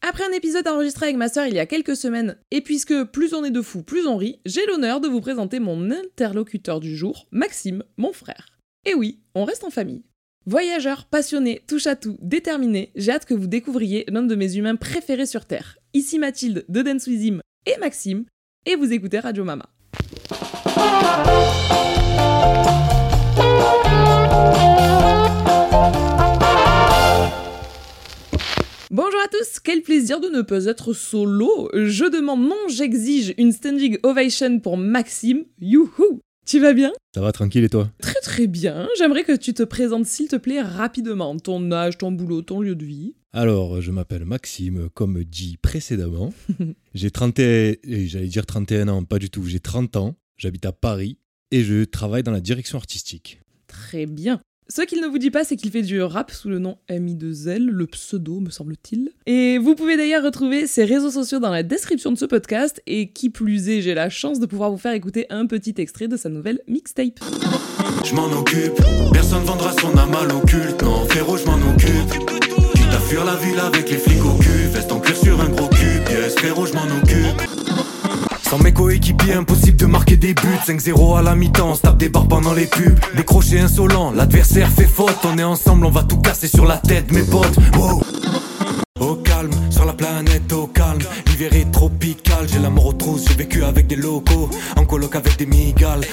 Après un épisode enregistré avec ma sœur il y a quelques semaines, et puisque plus on est de fous, plus on rit, j'ai l'honneur de vous présenter mon interlocuteur du jour, Maxime, mon frère. Et oui, on reste en famille. Voyageur, passionné, touche à tout, déterminé, j'ai hâte que vous découvriez l'un de mes humains préférés sur Terre. Ici Mathilde de Him et Maxime, et vous écoutez Radio Mama. Bonjour à tous, quel plaisir de ne pas être solo. Je demande non, j'exige une standing ovation pour Maxime. Youhou Tu vas bien? Ça va tranquille et toi? Très très bien. J'aimerais que tu te présentes s'il te plaît rapidement. Ton âge, ton boulot, ton lieu de vie. Alors, je m'appelle Maxime, comme dit précédemment. j'ai 31, j'allais dire 31 ans, pas du tout, j'ai 30 ans, j'habite à Paris et je travaille dans la direction artistique. Très bien. Ce qu'il ne vous dit pas, c'est qu'il fait du rap sous le nom MI2L, le pseudo, me semble-t-il. Et vous pouvez d'ailleurs retrouver ses réseaux sociaux dans la description de ce podcast, et qui plus est, j'ai la chance de pouvoir vous faire écouter un petit extrait de sa nouvelle mixtape. Je m'en occupe, personne vendra son âme à l'occulte, non, frérot, je m'en occupe. Quitte à fuir la ville avec les flics au cul, veste en cuir sur un gros cul, yes, frérot, je m'en occupe. Sans mes coéquipiers, impossible de marquer des buts. 5-0 à la mi-temps, on se tape des barres pendant les pubs. Décroché insolent, l'adversaire fait faute. On est ensemble, on va tout casser sur la tête, mes potes. Wow. Au calme, sur la planète, au calme. L'hiver est tropical, j'ai la mort aux trousses. J'ai vécu avec des locaux, en coloc avec des migales.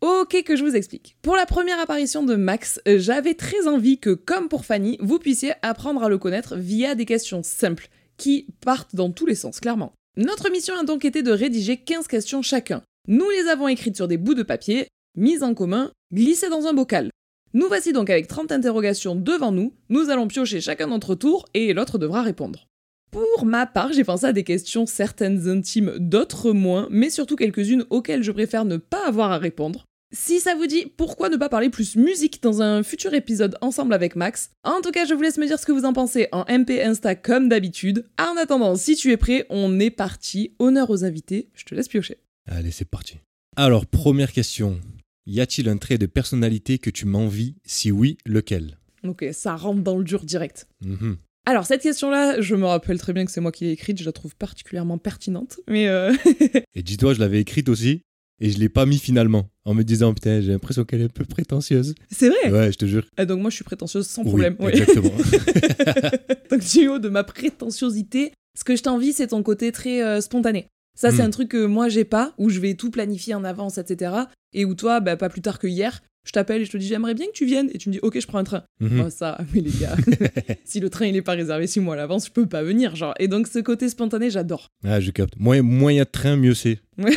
Ok, que je vous explique. Pour la première apparition de Max, euh, j'avais très envie que, comme pour Fanny, vous puissiez apprendre à le connaître via des questions simples, qui partent dans tous les sens, clairement. Notre mission a donc été de rédiger 15 questions chacun. Nous les avons écrites sur des bouts de papier, mises en commun, glissées dans un bocal. Nous voici donc avec 30 interrogations devant nous, nous allons piocher chacun notre tour et l'autre devra répondre. Pour ma part, j'ai pensé à des questions certaines intimes, d'autres moins, mais surtout quelques-unes auxquelles je préfère ne pas avoir à répondre. Si ça vous dit, pourquoi ne pas parler plus musique dans un futur épisode ensemble avec Max? En tout cas, je vous laisse me dire ce que vous en pensez en MP Insta comme d'habitude. En attendant, si tu es prêt, on est parti. Honneur aux invités, je te laisse piocher. Allez, c'est parti. Alors, première question. Y a-t-il un trait de personnalité que tu m'envies? Si oui, lequel? Ok, ça rentre dans le dur direct. Mhm. Alors, cette question-là, je me rappelle très bien que c'est moi qui l'ai écrite, je la trouve particulièrement pertinente, mais euh, Et dis-toi, je l'avais écrite aussi et je l'ai pas mis finalement en me disant putain, j'ai l'impression qu'elle est un peu prétentieuse. c'est vrai Ouais, je te jure. Ah, Donc moi, je suis prétentieuse sans Oui, problème. ouais. Exactement. donc du haut de ma prétentiosité, ce que je t'envie, c'est ton côté très euh, spontané. Ça, c'est Mm. un truc que moi, j'ai pas, où je vais tout planifier en avance, etc. Et où toi, bah, pas plus tard que hier, je t'appelle et je te dis j'aimerais bien que tu viennes. Et tu me dis ok, je prends un train. Mhm. Oh, ça, mais les gars, si le train il est pas réservé six mois à l'avance, je peux pas venir. genre. Et donc ce côté spontané, j'adore. Ah, je capte. Moins moins il y a de train, mieux c'est. Ouais.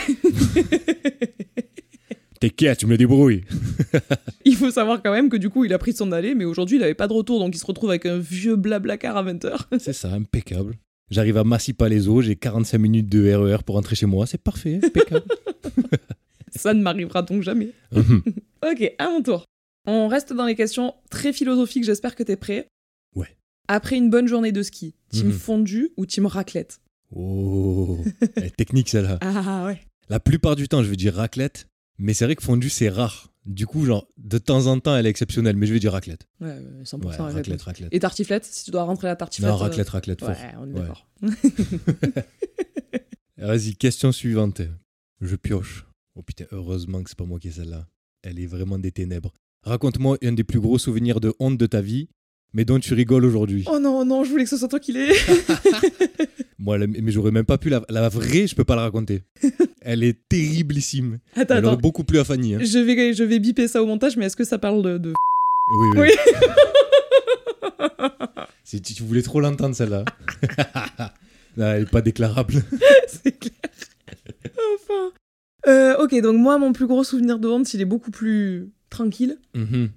T'inquiète, tu me le débrouilles. il faut savoir quand même que du coup, il a pris son aller, mais aujourd'hui, il avait pas de retour, donc il se retrouve avec un vieux blablacar à 20h. C'est ça, impeccable. J'arrive à Massy-Palaiso, j'ai 45 minutes de RER pour rentrer chez moi, c'est parfait, impeccable. Ça ne m'arrivera donc jamais. Mhm. Ok, à mon tour. On reste dans les questions très philosophiques, j'espère que t'es prêt. Ouais. Après une bonne journée de ski, team Mhm. fondu ou team raclette? Oh, elle est technique celle-là. Ah ouais. La plupart du temps, je vais dire raclette, mais c'est vrai que fondu, c'est rare. Du coup, genre, de temps en temps, elle est exceptionnelle, mais je vais dire raclette. Ouais, euh, 100% Ouais, raclette. raclette, raclette. Et tartiflette, si tu dois rentrer la tartiflette. Non, euh, raclette, raclette, fort. Ouais, on est Ouais. d'accord. Vas-y, question suivante. Je pioche. Oh putain, heureusement que c'est pas moi qui ai celle-là. Elle est vraiment des ténèbres. Raconte-moi un des plus gros souvenirs de honte de ta vie, mais dont tu rigoles aujourd'hui. Oh non, non, je voulais que ce soit toi qui l'ai. Moi, la- mais j'aurais même pas pu la, la vraie, je peux pas la raconter. Elle est terriblissime. attends, Elle aurait attends. beaucoup plu à Fanny. hein. Je vais, je vais biper ça au montage, mais est-ce que ça parle de. de... Oui, oui. Oui. Tu, voulais trop l'entendre celle-là. elle est pas déclarable. C'est clair. enfin. Euh, ok, donc moi, mon plus gros souvenir de honte, il est beaucoup plus tranquille. Mhm.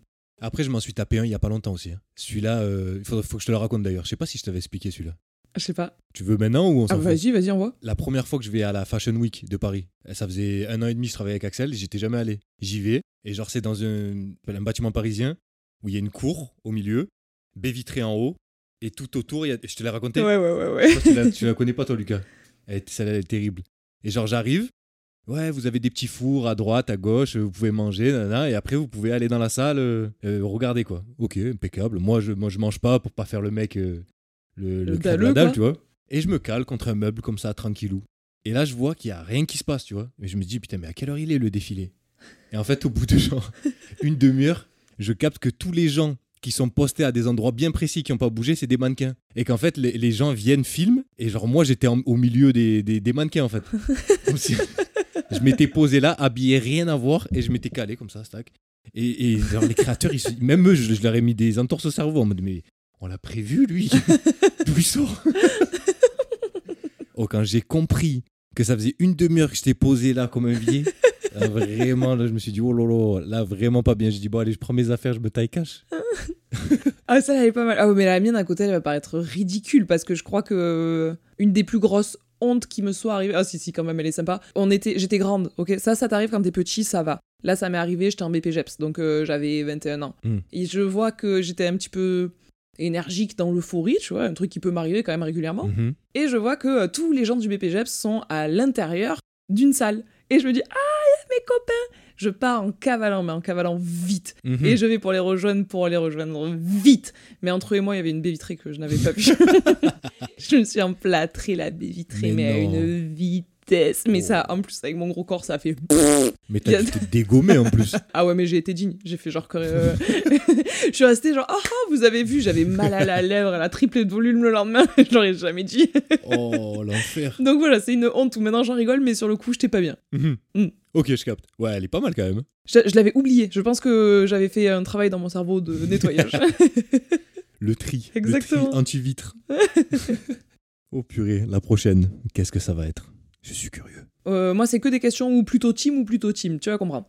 Après, je m'en suis tapé un il y a pas longtemps aussi. hein. Celui-là, euh, il faut, faut que je te le raconte d'ailleurs. Je sais pas si je t'avais expliqué celui-là. Je sais pas. Tu veux maintenant ou on Ah, s'en fout? vas-y, vas-y, envoie. La première fois que je vais à la Fashion Week de Paris, ça faisait un an et demi que je travaillais avec Axel, j'étais jamais allé. J'y vais, et genre c'est dans un, un bâtiment parisien où il y a une cour au milieu, baie vitrée en haut, et tout autour, il y a... je te l'ai raconté? Ouais, ouais, ouais, Je ouais. que tu, la, tu la connais pas toi Lucas. Elle est, celle-là, elle est terrible. Et genre j'arrive, Ouais, vous avez des petits fours à droite, à gauche, vous pouvez manger, nanana, et après vous pouvez aller dans la salle, euh, euh, regarder quoi. Ok, impeccable. Moi je, moi, je mange pas pour pas faire le mec, euh, le, le, Le dalleux, dalle, quoi. tu vois. Et je me cale contre un meuble comme ça, tranquillou. Et là, je vois qu'il y a rien qui se passe, tu vois. Et je me dis, putain, mais à quelle heure il est le défilé? Et en fait, au bout de genre une demi-heure, je capte que tous les gens qui sont postés à des endroits bien précis qui n'ont pas bougé, c'est des mannequins. Et qu'en fait, les, les gens viennent, filment, et genre moi, j'étais au milieu des, des, des mannequins, en fait. Comme si- je m'étais posé là, habillé, rien à voir, et je m'étais calé comme ça, stack. Et, et genre, les créateurs, ils se- même eux, je, je leur ai mis des entorses au cerveau en mode, mais on l'a prévu, lui D'où il sort? Oh, quand j'ai compris que ça faisait une demi-heure que j'étais posé là comme un vieil, là, vraiment, là, je me suis dit, oh lolo, là, vraiment pas bien. J'ai dit, bon, allez, je prends mes affaires, je me taille cash. Ah, ça, elle est pas mal. Ah, mais la mienne à côté, elle va paraître ridicule parce que je crois que euh, une des plus grosses hontes qui me soit arrivée. Ah, si, si, quand même, elle est sympa. On était, j'étais grande, ok? Ça, ça t'arrive quand t'es petit, ça va. Là, ça m'est arrivé, j'étais en BPGEPS, donc euh, j'avais 21 ans. Hmm. Et je vois que j'étais un petit peu énergique dans l'euphorie, tu vois, un truc qui peut m'arriver quand même régulièrement. Mhm. Et je vois que euh, tous les gens du BPGEPS sont à l'intérieur d'une salle. Et je me dis, ah, il y a mes copains Je pars en cavalant, mais en cavalant vite. Mhm. Et je vais pour les rejoindre, pour les rejoindre vite. Mais entre eux et moi, il y avait une baie vitrée que je n'avais pas vue. je me suis emplâtrée la baie vitrée, mais, Mais à une vitesse. Mais Oh. ça, en plus, avec mon gros corps, ça a fait. Mais t'as dû te dégommer en plus. Ah ouais, mais j'ai été digne. J'ai fait genre. euh, je suis restée genre, ah, ah, vous avez vu, j'avais mal à la lèvre, elle a triplé de volume le lendemain. je l'aurais jamais dit. Oh, l'enfer. Donc voilà, c'est une honte où maintenant j'en rigole, mais sur le coup, j'étais pas bien. Mhm. Mm. Ok, je capte. Ouais, elle est pas mal quand même. Je, je l'avais oublié. Je pense que j'avais fait un travail dans mon cerveau de nettoyage. Le tri. Exactement. Le tri anti-vitre. oh purée, la prochaine, qu'est-ce que ça va être? Je suis curieux. Euh, moi, c'est que des questions ou plutôt team ou plutôt team, tu vas comprendre.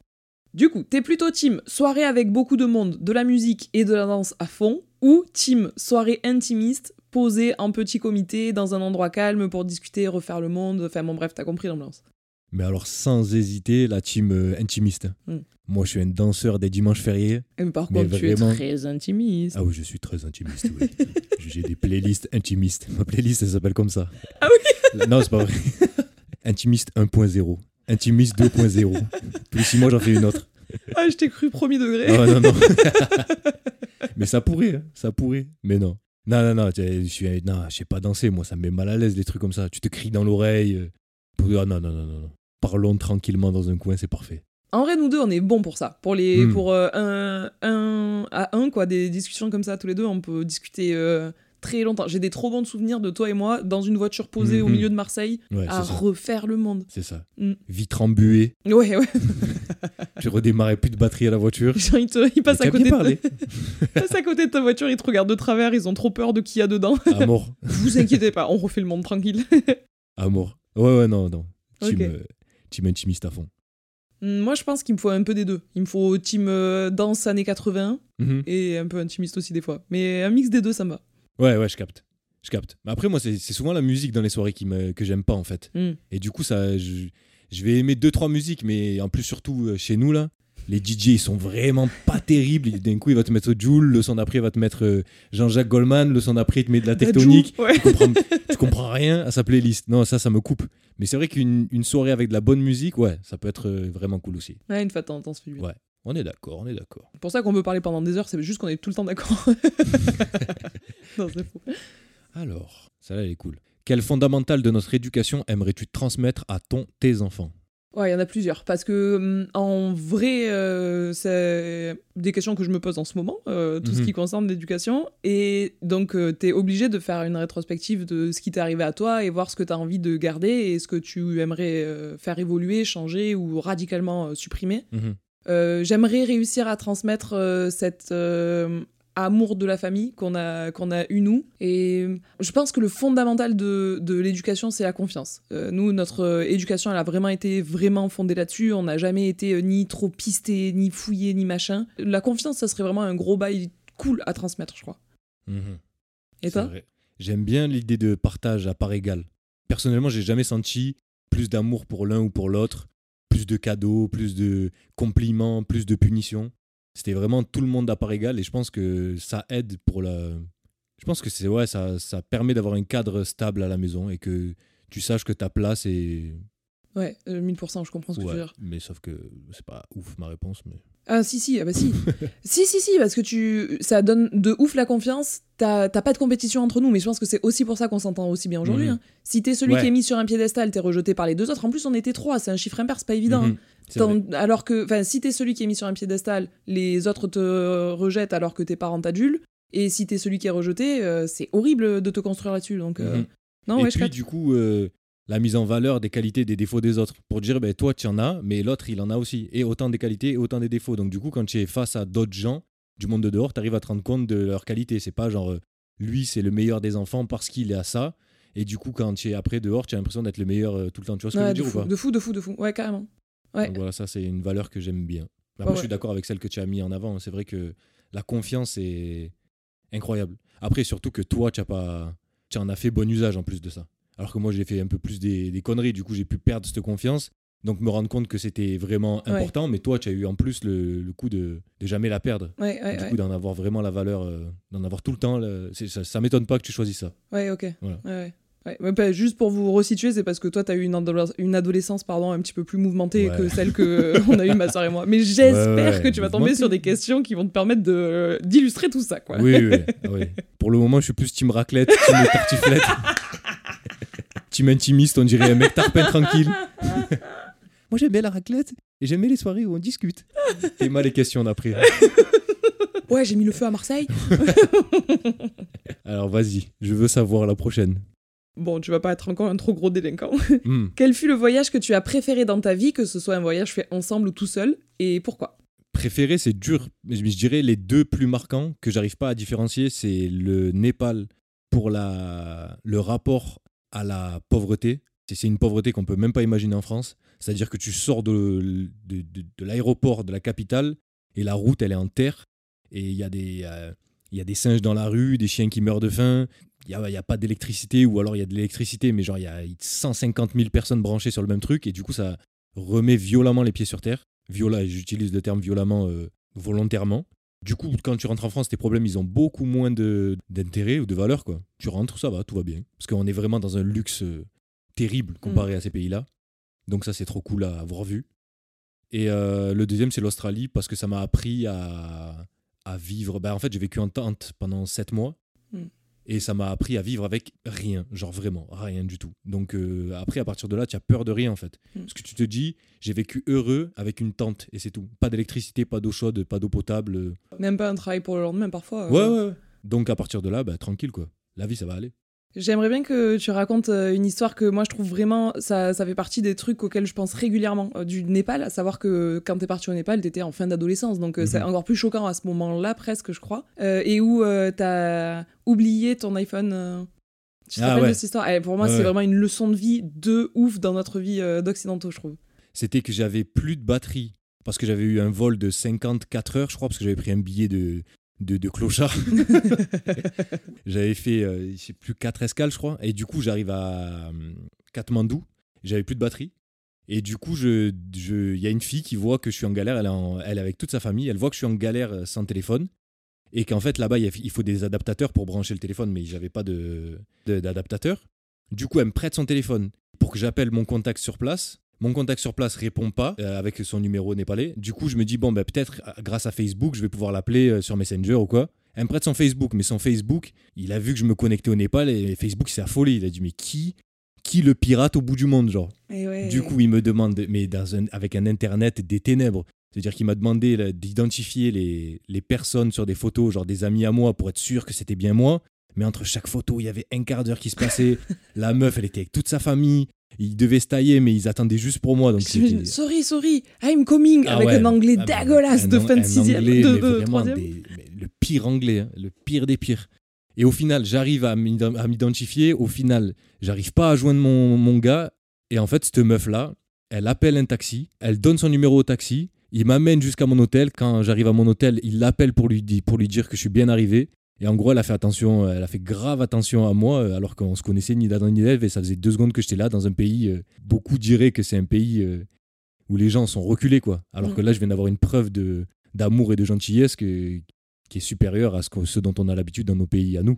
Du coup, t'es plutôt team soirée avec beaucoup de monde, de la musique et de la danse à fond, ou team soirée intimiste, posée en petit comité dans un endroit calme pour discuter, refaire le monde, enfin bon bref, t'as compris l'ambiance. Mais alors, sans hésiter, la team euh, intimiste. Mm. Moi, je suis un danseur des dimanches fériés. Et mais par Mais contre, tu vraiment- es très intimiste. Ah oui, je suis très intimiste, oui. J'ai des playlists intimistes. Ma playlist, elle s'appelle comme ça. Ah oui Non, c'est pas vrai. Intimiste 1.0. Intimiste 2.0. Tous les six mois, j'en fais une autre. Ah, je t'ai cru premier degré. Ah non, non. Mais ça pourrait, hein, ça pourrait. Mais non. Non, non, non, je suis, non, je sais pas danser, moi, ça me met mal à l'aise, des trucs comme ça. Tu te cries dans l'oreille. euh, Ah non, non, non, non. Parlons tranquillement dans un coin, c'est parfait. En vrai, nous deux, on est bons pour ça. Pour les, Hmm. pour euh, un, un à un, quoi, des discussions comme ça, tous les deux, on peut discuter euh, très longtemps. J'ai des trop bons souvenirs de toi et moi dans une voiture posée au Mhm. milieu de Marseille Ouais, à refaire le monde. C'est ça. Mm. Vitre embuée, Ouais, ouais. tu redémarrais plus de batterie à la voiture. Genre, ils, te- ils passent, à côté de, parlé. ils passent à côté de ta voiture, ils te regardent de travers, ils ont trop peur de qui y a dedans. À mort. Vous inquiétez pas, on refait le monde tranquille. À mort. Ouais, ouais, non, non. Ok. euh, team intimiste à fond. Hmm, Moi, je pense qu'il me faut un peu des deux. Il me faut team euh, danse années 80 Mhm. et un peu intimiste aussi des fois. Mais un mix des deux, ça me va. Ouais, ouais, je capte. Je capte. Mais après, moi, c'est c'est souvent la musique dans les soirées qui me, que j'aime pas, en fait. Hmm. Et du coup, ça, je, je vais aimer deux, trois musiques, mais en plus, surtout euh, chez nous, là, les DJ, ils sont vraiment pas terribles. D'un coup, il va te mettre Joule, le son d'après, il va te mettre euh, Jean-Jacques Goldman, le son d'après, il te met de la tectonique. Ouais. tu, comprends, tu comprends rien à sa playlist. Non, ça, ça me coupe. Mais c'est vrai qu'une une soirée avec de la bonne musique, ouais, ça peut être euh, vraiment cool aussi. Ouais, une fois de temps en temps, ça bien. Ouais. On est d'accord, on est d'accord. C'est pour ça qu'on peut parler pendant des heures, c'est juste qu'on est tout le temps d'accord. non, c'est faux. Alors, celle-là, elle est cool. Quel fondamental de notre éducation aimerais-tu transmettre à ton, tes enfants? Ouais, il y en a plusieurs. Parce que, hum, en vrai, euh, c'est des questions que je me pose en ce moment, euh, tout ce Mhm. qui concerne l'éducation. Et donc, tu t'es obligé de faire une rétrospective de ce qui t'est arrivé à toi et voir ce que t'as envie de garder et ce que tu aimerais euh, faire évoluer, changer ou radicalement euh, supprimer. Mhm. Euh, J'aimerais réussir à transmettre euh, cet euh, amour de la famille qu'on a, qu'on a eu nous. Et je pense que le fondamental de, de l'éducation, c'est la confiance. Euh, nous, notre euh, éducation, elle a vraiment été vraiment fondée là-dessus. On n'a jamais été euh, ni trop pisté, ni fouillé, ni machin. La confiance, ça serait vraiment un gros bail cool à transmettre, je crois. Mhm. Et toi. J'aime bien l'idée de partage à part égale. Personnellement, j'ai jamais senti plus d'amour pour l'un ou pour l'autre, plus de cadeaux, plus de compliments, plus de punitions. C'était vraiment tout le monde à part égale et je pense que ça aide pour la. Je pense que c'est ouais, ça, ça permet d'avoir un cadre stable à la maison et que tu saches que ta place est Ouais, euh, 1000%, je comprends ce que tu veux dire. mais sauf que c'est pas ouf ma réponse. Mais... Ah si si, ah bah si. si si si, parce que tu ça donne de ouf la confiance. T'as pas de compétition entre nous, mais je pense que c'est aussi pour ça qu'on s'entend aussi bien aujourd'hui. Mhm. hein. Si t'es celui Ouais. qui est mis sur un piédestal, t'es rejeté par les deux autres. En plus, on était trois, c'est un chiffre impair, c'est pas évident. Mhm, hein. Alors que, enfin, si t'es celui qui est mis sur un piédestal, les autres te rejettent alors que tes parents t'adulent. Et si t'es celui qui est rejeté, euh, c'est horrible de te construire là-dessus. Donc, euh, Mhm. non, Et ouais, je puis, capte. du coup, euh, la mise en valeur des qualités, des défauts des autres. Pour dire, ben, toi, tu en as, mais l'autre, il en a aussi. Et autant des qualités et autant des défauts. Donc, du coup, quand tu es face à d'autres gens du monde de dehors, tu arrives à te rendre compte de leurs qualités. C'est pas genre, lui, c'est le meilleur des enfants parce qu'il à ça. Et du coup, quand tu es après dehors, tu as l'impression d'être le meilleur tout le temps. Tu vois ce que Ouais, je veux dire fou, ou pas? De fou, de fou, de fou. Ouais, carrément. Ouais. Donc voilà, ça, c'est une valeur que j'aime bien. Après, Ouais, je suis d'accord avec celle que tu as mis en avant. C'est vrai que la confiance est incroyable. Après, surtout que toi, tu as pas, tu en as fait bon usage en plus de ça. Alors que moi, j'ai fait un peu plus des, des conneries. Du coup, j'ai pu perdre cette confiance. Donc, me rendre compte que c'était vraiment important. Mais toi, tu as eu en plus le, le coup de, de jamais la perdre. Du coup, d'en avoir vraiment la valeur, euh, d'en avoir tout le temps. ça ça m'étonne pas que tu choisis ça. Ouais, ok. Voilà. Ouais, ouais. Bah, juste pour vous resituer, c'est parce que toi, t'as eu une, adoles- une adolescence pardon, un petit peu plus mouvementée Ouais. que celle que euh, on a eu ma soeur et moi. Mais j'espère que tu vas tomber sur des questions qui vont te permettre de d'illustrer tout ça, quoi. Oui, oui, oui. Pour le moment, je suis plus team raclette, team tartiflette. team intimiste, on dirait un mec tarpin tranquille. Moi, j'aime bien la raclette et j'aime bien les soirées où on discute. Et mal les questions d'après. Ouais, j'ai mis le feu à Marseille. Alors, vas-y, je veux savoir la prochaine. Bon, tu vas pas être encore un trop gros délinquant. Hmm. Quel fut le voyage que tu as préféré dans ta vie, que ce soit un voyage fait ensemble ou tout seul, et pourquoi? Préféré, c'est dur. Mais je dirais les deux plus marquants que j'arrive pas à différencier, c'est le Népal pour la, le rapport à la pauvreté. C'est- une pauvreté qu'on peut même pas imaginer en France. C'est-à-dire que tu sors de, de, de- de l'aéroport de la capitale et la route, elle est en terre. Et il y, a des, euh, il y a des singes dans la rue, des chiens qui meurent de faim. Il n'y a, il y a pas d'électricité, ou alors il y a de l'électricité, mais genre il y a 150 000 personnes branchées sur le même truc. Et du coup, ça remet violemment les pieds sur terre. Viola, j'utilise le terme violemment euh, volontairement. Du coup, quand tu rentres en France, tes problèmes, ils ont beaucoup moins d'intérêt ou de valeur. Quoi. Tu rentres, ça va, tout va bien. Parce qu'on est vraiment dans un luxe euh, terrible comparé à ces pays-là. Donc ça, c'est trop cool à avoir vu. Et euh, le deuxième, c'est l'Australie, parce que ça m'a appris à, à vivre. Bah, en fait, j'ai vécu en tente pendant sept mois. Mm. Et ça m'a appris à vivre avec rien, genre vraiment, rien du tout. Donc euh, après, à partir de là, tu as peur de rien en fait. Mm. Parce que tu te dis, j'ai vécu heureux avec une tente et c'est tout. Pas d'électricité, pas d'eau chaude, pas d'eau potable. Même pas un travail pour le lendemain, parfois. Ouais, euh. ouais, ouais. Donc à partir de là, bah, tranquille quoi. La vie, ça va aller. J'aimerais bien que tu racontes euh, une histoire que moi je trouve vraiment, ça, ça fait partie des trucs auxquels je pense régulièrement euh, du Népal, à savoir que quand t'es parti au Népal, t'étais en fin d'adolescence, donc euh, c'est Mhm. encore plus choquant à ce moment-là presque, je crois, Euh, et où t'as oublié ton iPhone. Tu te Ah rappelles ouais. de cette histoire? Eh, Pour moi, Ouais, c'est ouais. vraiment une leçon de vie de ouf dans notre vie d'occidentaux, je trouve. C'était que j'avais plus de batterie. Parce que j'avais eu un vol de 54 heures, je crois, parce que j'avais pris un billet de, de, de clochard. j'avais fait, euh, je sais plus, 4 escales, je crois. Et du coup, j'arrive à euh, Katmandou. J'avais plus de batterie. Et du coup, je- je- il y a une fille qui voit que je suis en galère. Elle est, en- elle est avec toute sa famille. Elle voit que je suis en galère euh, sans téléphone. Et qu'en fait, là-bas, il il faut des adaptateurs pour brancher le téléphone, mais j'avais pas de- de- d'adaptateur. Du coup, elle me prête son téléphone pour que j'appelle mon contact sur place. Mon contact sur place répond pas euh, avec son numéro népalais. Du coup, je me dis, bon, bah, peut-être euh, grâce à Facebook, je vais pouvoir l'appeler euh, sur Messenger ou quoi. Elle me prête son Facebook, mais son Facebook, il a vu que je me connectais au Népal et Facebook s'est affolé. Il a dit, mais qui, qui le pirate au bout du monde, genre? Et ouais. Du coup, il me demande, mais dans un- avec un Internet des ténèbres. C'est-à-dire qu'il m'a demandé d'identifier les, les personnes sur des photos, genre des amis à moi, pour être sûr que c'était bien moi. Mais entre chaque photo, il y avait un quart d'heure qui se passait. La meuf, elle était avec toute sa famille. Ils devaient se tailler, mais ils attendaient juste pour moi. Donc sorry, sorry, I'm coming, Ah avec ouais, un anglais ah, dégueulasse de fin de sixième, de, troisième. des- le pire anglais, hein, le pire des pires. Et au final, j'arrive à m'ident- à m'identifier. Au final, j'arrive pas à joindre mon, mon gars. Et en fait, cette meuf-là, elle appelle un taxi, elle donne son numéro au taxi, il m'amène jusqu'à mon hôtel. Quand j'arrive à mon hôtel, il l'appelle pour lui, di- pour lui dire que je suis bien arrivé. Et en gros, elle a fait attention, elle a fait grave attention à moi, euh, alors qu'on se connaissait ni d'Adam ni d'Ève, et ça faisait deux secondes que j'étais là dans un pays. euh, beaucoup diraient que c'est un pays euh, où les gens sont reculés, quoi. Alors Mm. que là, je viens d'avoir une preuve de d'amour et de gentillesse que- qui est supérieure à ce, que- ce dont on a l'habitude dans nos pays à nous.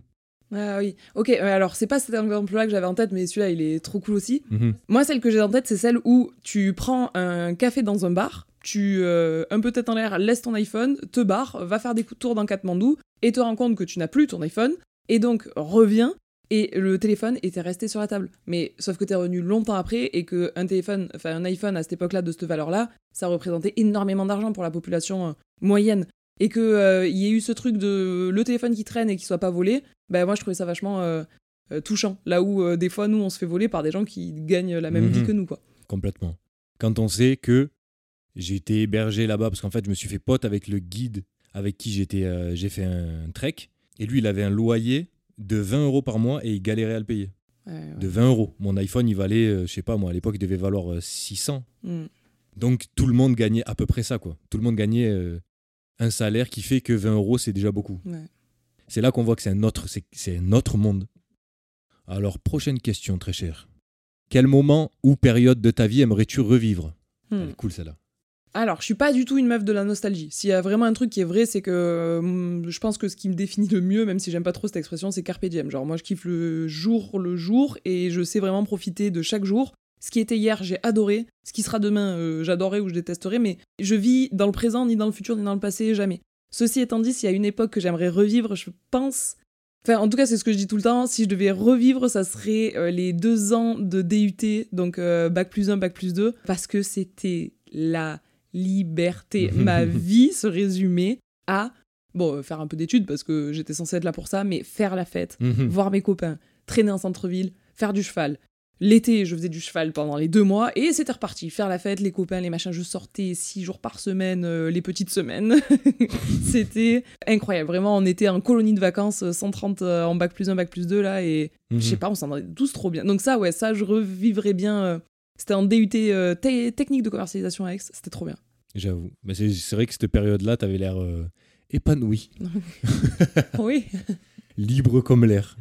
Ah oui, ok, alors c'est pas cet exemple-là que j'avais en tête, mais celui-là il est trop cool aussi. Mhm. Moi, celle que j'ai en tête, c'est celle où tu prends un café dans un bar, tu, euh, un peu tête en l'air, laisses ton iPhone, te barres, va faire des tours dans Katmandou, et te rends compte que tu n'as plus ton iPhone, et donc reviens, et le téléphone était resté sur la table. Mais sauf que t'es revenu longtemps après, et que un téléphone, enfin un iPhone à cette époque-là, de cette valeur-là, ça représentait énormément d'argent pour la population euh, moyenne. Et qu'il y ait eu ce truc de le téléphone qui traîne et qui soit pas volé, ben moi je trouvais ça vachement euh, euh, touchant. Là où euh, des fois nous on se fait voler par des gens qui gagnent la même Mhm. vie que nous quoi. Complètement. Quand on sait que j'ai été hébergé là-bas, parce qu'en fait, je me suis fait pote avec le guide avec qui j'étais, euh, j'ai fait un trek, et lui, il avait un loyer de 20 euros par mois et il galérait à le payer. Ouais, ouais. De 20 euros. Mon iPhone, il valait, euh, je sais pas moi, à l'époque, il devait valoir euh, 600. Mm. Donc tout le monde gagnait à peu près ça, quoi. Tout le monde gagnait euh, un salaire qui fait que 20 euros, c'est déjà beaucoup. Ouais. C'est là qu'on voit que c'est un autre, c'est, c'est un autre monde. Alors, prochaine question, très cher. Quel moment ou période de ta vie aimerais-tu revivre? Elle est cool celle-là. Alors, je suis pas du tout une meuf de la nostalgie. S'il y a vraiment un truc qui est vrai, c'est que hum, je pense que ce qui me définit le mieux, même si j'aime pas trop cette expression, c'est carpe diem. Genre, moi, je kiffe le jour le jour et je sais vraiment profiter de chaque jour. Ce qui était hier, j'ai adoré. Ce qui sera demain, euh, j'adorerai ou je détesterai. Mais je vis dans le présent, ni dans le futur, ni dans le passé, jamais. Ceci étant dit, s'il y a une époque que j'aimerais revivre, je pense. Enfin, en tout cas, c'est ce que je dis tout le temps. Si je devais revivre, ça serait euh, les deux ans de DUT, donc euh, bac plus 1, bac plus 2, parce que c'était la liberté. Ma vie se résumait à, bon, euh, faire un peu d'études, parce que j'étais censée être là pour ça, mais faire la fête, Mhm. voir mes copains, traîner en centre-ville, faire du cheval. L'été, je faisais du cheval pendant les deux mois et c'était reparti. Faire la fête, les copains, les machins. Je sortais six jours par semaine, euh, les petites semaines. c'était incroyable. Vraiment, on était en colonie de vacances, euh, 130 euh, en bac plus 1, bac plus 2 là. Et Mhm. je sais pas, on s'en rendait tous trop bien. Donc ça, ouais, ça, je revivrais bien. euh, c'était en DUT euh, te- technique de commercialisation à Aix. C'était trop bien. J'avoue. Mais c'est, vrai que cette période-là, t'avais l'air euh, épanoui, oui, libre comme l'air.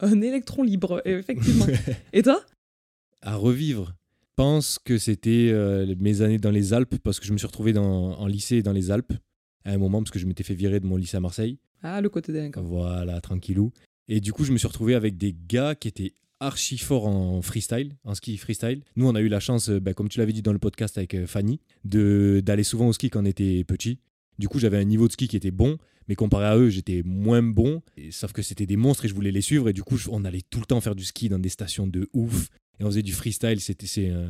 un électron libre, effectivement. Et toi? À revivre. Je pense que c'était euh, mes années dans les Alpes, parce que je me suis retrouvé dans, en lycée dans les Alpes à un moment, parce que je m'étais fait virer de mon lycée à Marseille. Ah, le côté délinquant. Voilà, tranquillou. Et du coup, je me suis retrouvé avec des gars qui étaient archi forts en freestyle, en ski freestyle. Nous, on a eu la chance, euh, bah, comme tu l'avais dit dans le podcast avec euh, Fanny, d'aller souvent au ski quand on était petit. Du coup, j'avais un niveau de ski qui était bon, mais comparé à eux, j'étais moins bon. Et, sauf que c'était des monstres et je voulais les suivre. Et du coup, on allait tout le temps faire du ski dans des stations de ouf. Et on faisait du freestyle. C'était, c'est, euh,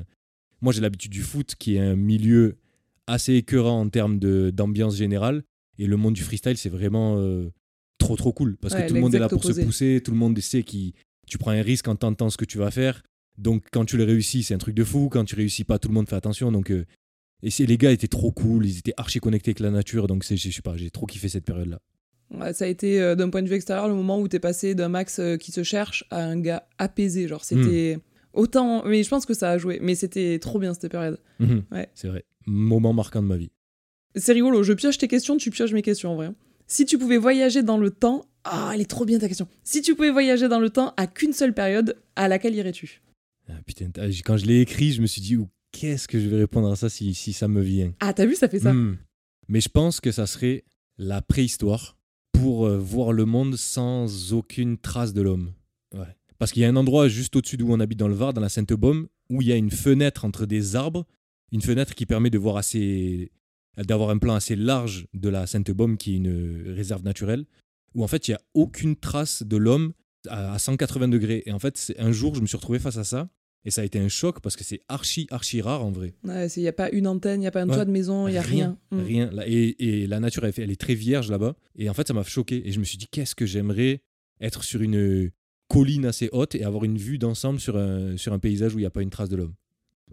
Moi, j'ai l'habitude du foot, qui est un milieu assez écœurant en termes d'ambiance générale. Et le monde du freestyle, c'est vraiment euh, trop, trop cool. Parce Ouais, que tout le monde est là pour se pousser. Tout le monde sait que tu prends un risque en tentant ce que tu vas faire. Donc, quand tu le réussis, c'est un truc de fou. Quand tu réussis pas, tout le monde fait attention. Donc, euh, et c'est, les gars étaient trop cool. Ils étaient archi connectés avec la nature. Donc, c'est, je sais pas, j'ai trop kiffé cette période-là. Ouais, ça a été, euh, d'un point de vue extérieur, le moment où t'es passé d'un Max euh, qui se cherche à un gars apaisé. Genre, c'était autant. Mais je pense que ça a joué. Mais c'était trop bien cette période. Mhm. Ouais. C'est vrai. Moment marquant de ma vie. C'est rigolo. Je pioche tes questions, tu pioches mes questions en vrai. Si tu pouvais voyager dans le temps. Ah, elle est trop bien ta question. Si tu pouvais voyager dans le temps à qu'une seule période, à laquelle irais-tu? Ah, putain, t'as- quand je l'ai écrit, je me suis dit, qu'est-ce que je vais répondre à ça si, si ça me vient? Ah, t'as vu, ça fait ça. Hmm. Mais je pense que ça serait la préhistoire pour euh, voir le monde sans aucune trace de l'homme. Ouais. Parce qu'il y a un endroit juste au-dessus d'où on habite dans le Var, dans la Sainte-Baume, où il y a une fenêtre entre des arbres, une fenêtre qui permet de voir assez d'avoir un plan assez large de la Sainte-Baume qui est une réserve naturelle où en fait il y a aucune trace de l'homme à à 180 degrés et en fait un jour je me suis retrouvé face à ça et ça a été un choc parce que c'est archi archi rare en vrai Ouais, il n'y a pas une antenne, il n'y a pas un Ouais. toit de maison, il n'y a rien. Mm. Rien. Là, Et, et la nature, elle, est très vierge là-bas. Et en fait, ça m'a choqué. Et je me suis dit, qu'est-ce que j'aimerais être sur une colline assez haute et avoir une vue d'ensemble sur un, sur un paysage où il n'y a pas une trace de l'homme.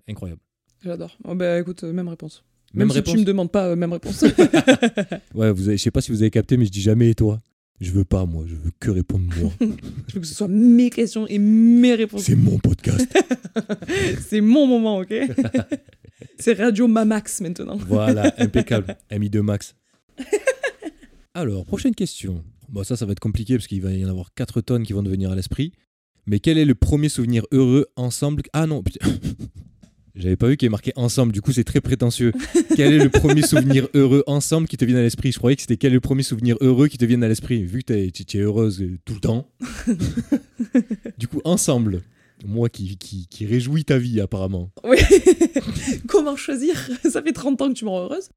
Incroyable. J'adore. Oh, bah écoute, euh, même réponse. Même, si réponse. tu me demandes pas, euh, même réponse. Ouais, vous avez, je sais pas si vous avez capté, mais je dis jamais et toi. Je veux pas, moi. Je veux que répondre moi. Je veux que ce soit mes questions et mes réponses. C'est mon podcast. C'est mon moment, ok? C'est Radio Mamax maintenant. voilà, impeccable. Mi2 Max. Alors, prochaine question. Bon, ça, ça va être compliqué parce qu'il va y en avoir 4 tonnes qui vont devenir à l'esprit. Mais quel est le premier souvenir heureux ensemble? Ah non, putain. J'avais pas vu qu'il est marqué ensemble, du coup c'est très prétentieux. quel est le premier souvenir heureux ensemble qui te vient à l'esprit? Je croyais que c'était quel est le premier souvenir heureux qui te vient à l'esprit, vu que tu es heureuse euh, tout le temps. du coup, ensemble. Moi qui, qui, qui réjouis ta vie apparemment. Oui. Comment choisir? Ça fait 30 ans que tu me rends heureuse.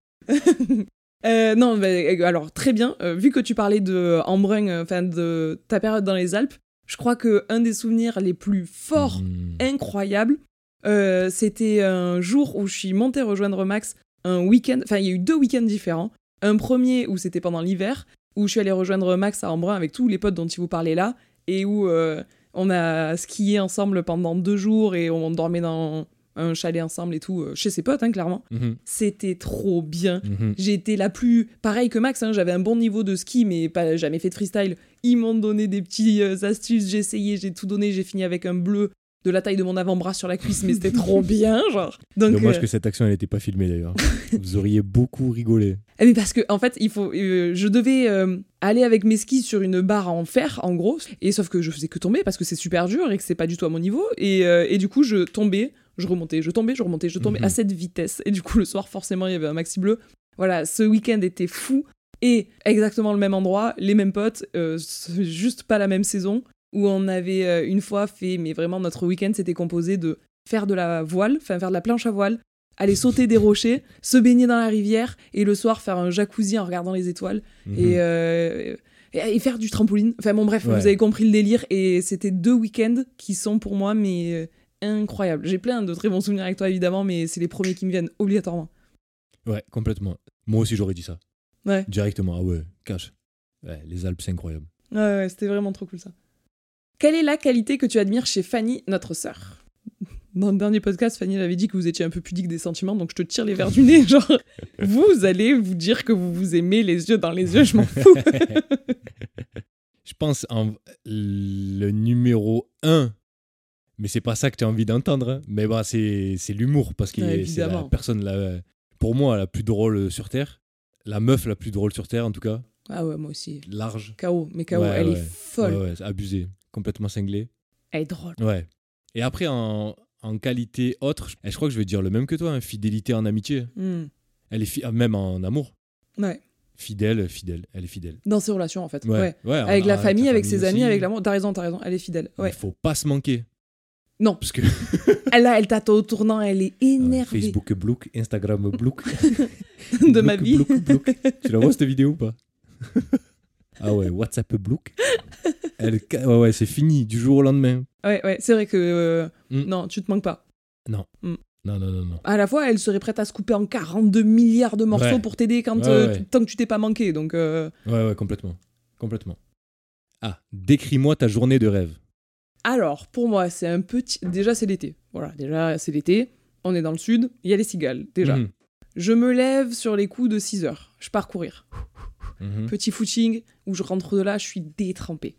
Euh, non, euh, alors très bien. Euh, vu que tu parlais de Embrun, enfin de ta période dans les Alpes, je crois que un des souvenirs les plus forts, Mm. incroyables, euh, c'était un jour où je suis montée rejoindre Max un week-end. Enfin, il y a eu deux week-ends différents. Un premier où c'était pendant l'hiver, où je suis allée rejoindre Max à Embrun avec tous les potes dont il vous parlait là, et où euh, on a skié ensemble pendant deux jours et on dormait dans un chalet ensemble et tout, euh, chez ses potes, hein, clairement. Mhm, C'était trop bien. mhm. Été la plus. Pareil que Max, hein, j'avais un bon niveau de ski, mais pas jamais fait de freestyle. Ils m'ont donné des petites euh, astuces, j'ai essayé, j'ai tout donné, j'ai fini avec un bleu de la taille de mon avant-bras sur la cuisse, mais c'était trop bien, genre. Donc, Dommage euh, que cette action elle n'était pas filmée d'ailleurs. Vous auriez beaucoup rigolé. eh, Mais parce que en fait, il faut, euh, je devais euh, aller avec mes skis sur une barre en fer, en gros, et sauf que je faisais que tomber parce que c'est super dur et que c'est pas du tout à mon niveau, et, et du coup je tombais, je remontais, je tombais, je remontais, je tombais Mhm. à cette vitesse, et du coup le soir forcément il y avait un maxi bleu. Voilà, ce week-end était fou et exactement le même endroit, les mêmes potes, euh, juste pas la même saison où on avait euh, une fois fait, mais vraiment notre week-end c'était composé de faire de la voile, enfin faire de la planche à voile, aller sauter des rochers, se baigner dans la rivière et le soir faire un jacuzzi en regardant les étoiles Mhm. et, euh, et, et faire du trampoline. Enfin bon bref, Ouais. vous avez compris le délire et c'était deux week-ends qui sont pour moi mais euh, incroyables. J'ai plein de très bons souvenirs avec toi évidemment, mais c'est les premiers qui me viennent obligatoirement. Ouais, complètement. Moi aussi j'aurais dit ça. Ouais, Directement, ah ouais, cash. Ouais, les Alpes c'est incroyable. ouais, ouais, c'était vraiment trop cool ça. Quelle est la qualité que tu admires chez Fanny, notre sœur? Dans le dernier podcast, Fanny elle avait dit que vous étiez un peu pudique des sentiments, donc je te tire les verres du nez. Genre, vous allez vous dire que vous vous aimez les yeux dans les yeux, je m'en fous. Je pense en le numéro 1, mais c'est pas ça que tu as envie d'entendre. hein. Mais bah, c'est c'est l'humour, parce que Ouais, c'est la personne, la, pour moi, la plus drôle sur Terre. La meuf la plus drôle sur Terre, en tout cas. ah ouais, moi aussi. Large. K.O. Mais K.O. Ouais, elle ouais. est folle. Ouais, ouais, c'est abusé. Complètement cinglé. Elle est drôle. Ouais. Et après, en, en qualité autre, je, je crois que je vais dire le même que toi, hein, fidélité en amitié. Hmm. Elle est fi- ah, même en amour. Ouais. Fidèle, fidèle, elle est fidèle. Dans ses relations, en fait. Ouais. ouais Avec la avec famille, avec ses amis, avec l'amour. T'as raison, t'as raison. Elle est fidèle. Il Ouais. faut pas se manquer. Non. Parce que Elle, elle t'attend au tournant, elle est énervée Facebook bloque, Instagram bloque. de ma vie. bloque, bloque. Tu la vois cette vidéo ou pas? Ah ouais, WhatsApp bloque. Elle, ouais, ouais, c'est fini du jour au lendemain. Ouais, ouais. C'est vrai que. euh, Hmm. Non, tu te manques pas. Non. Mm. Non, non, non, non. À la fois, elle serait prête à se couper en 42 milliards de morceaux Ouais. pour t'aider quand Ouais, euh, ouais. tant que tu t'es pas manqué. Donc, euh, Ouais, ouais, complètement. Complètement. Ah, décris-moi ta journée de rêve. alors, pour moi, c'est un petit. Déjà, c'est l'été. Voilà, déjà, c'est l'été. On est dans le sud. Il y a les cigales, déjà. Mhm. Je me lève sur les coups de 6 heures. Je pars courir. Mhm. Petit footing où je rentre de là, je suis détrempé.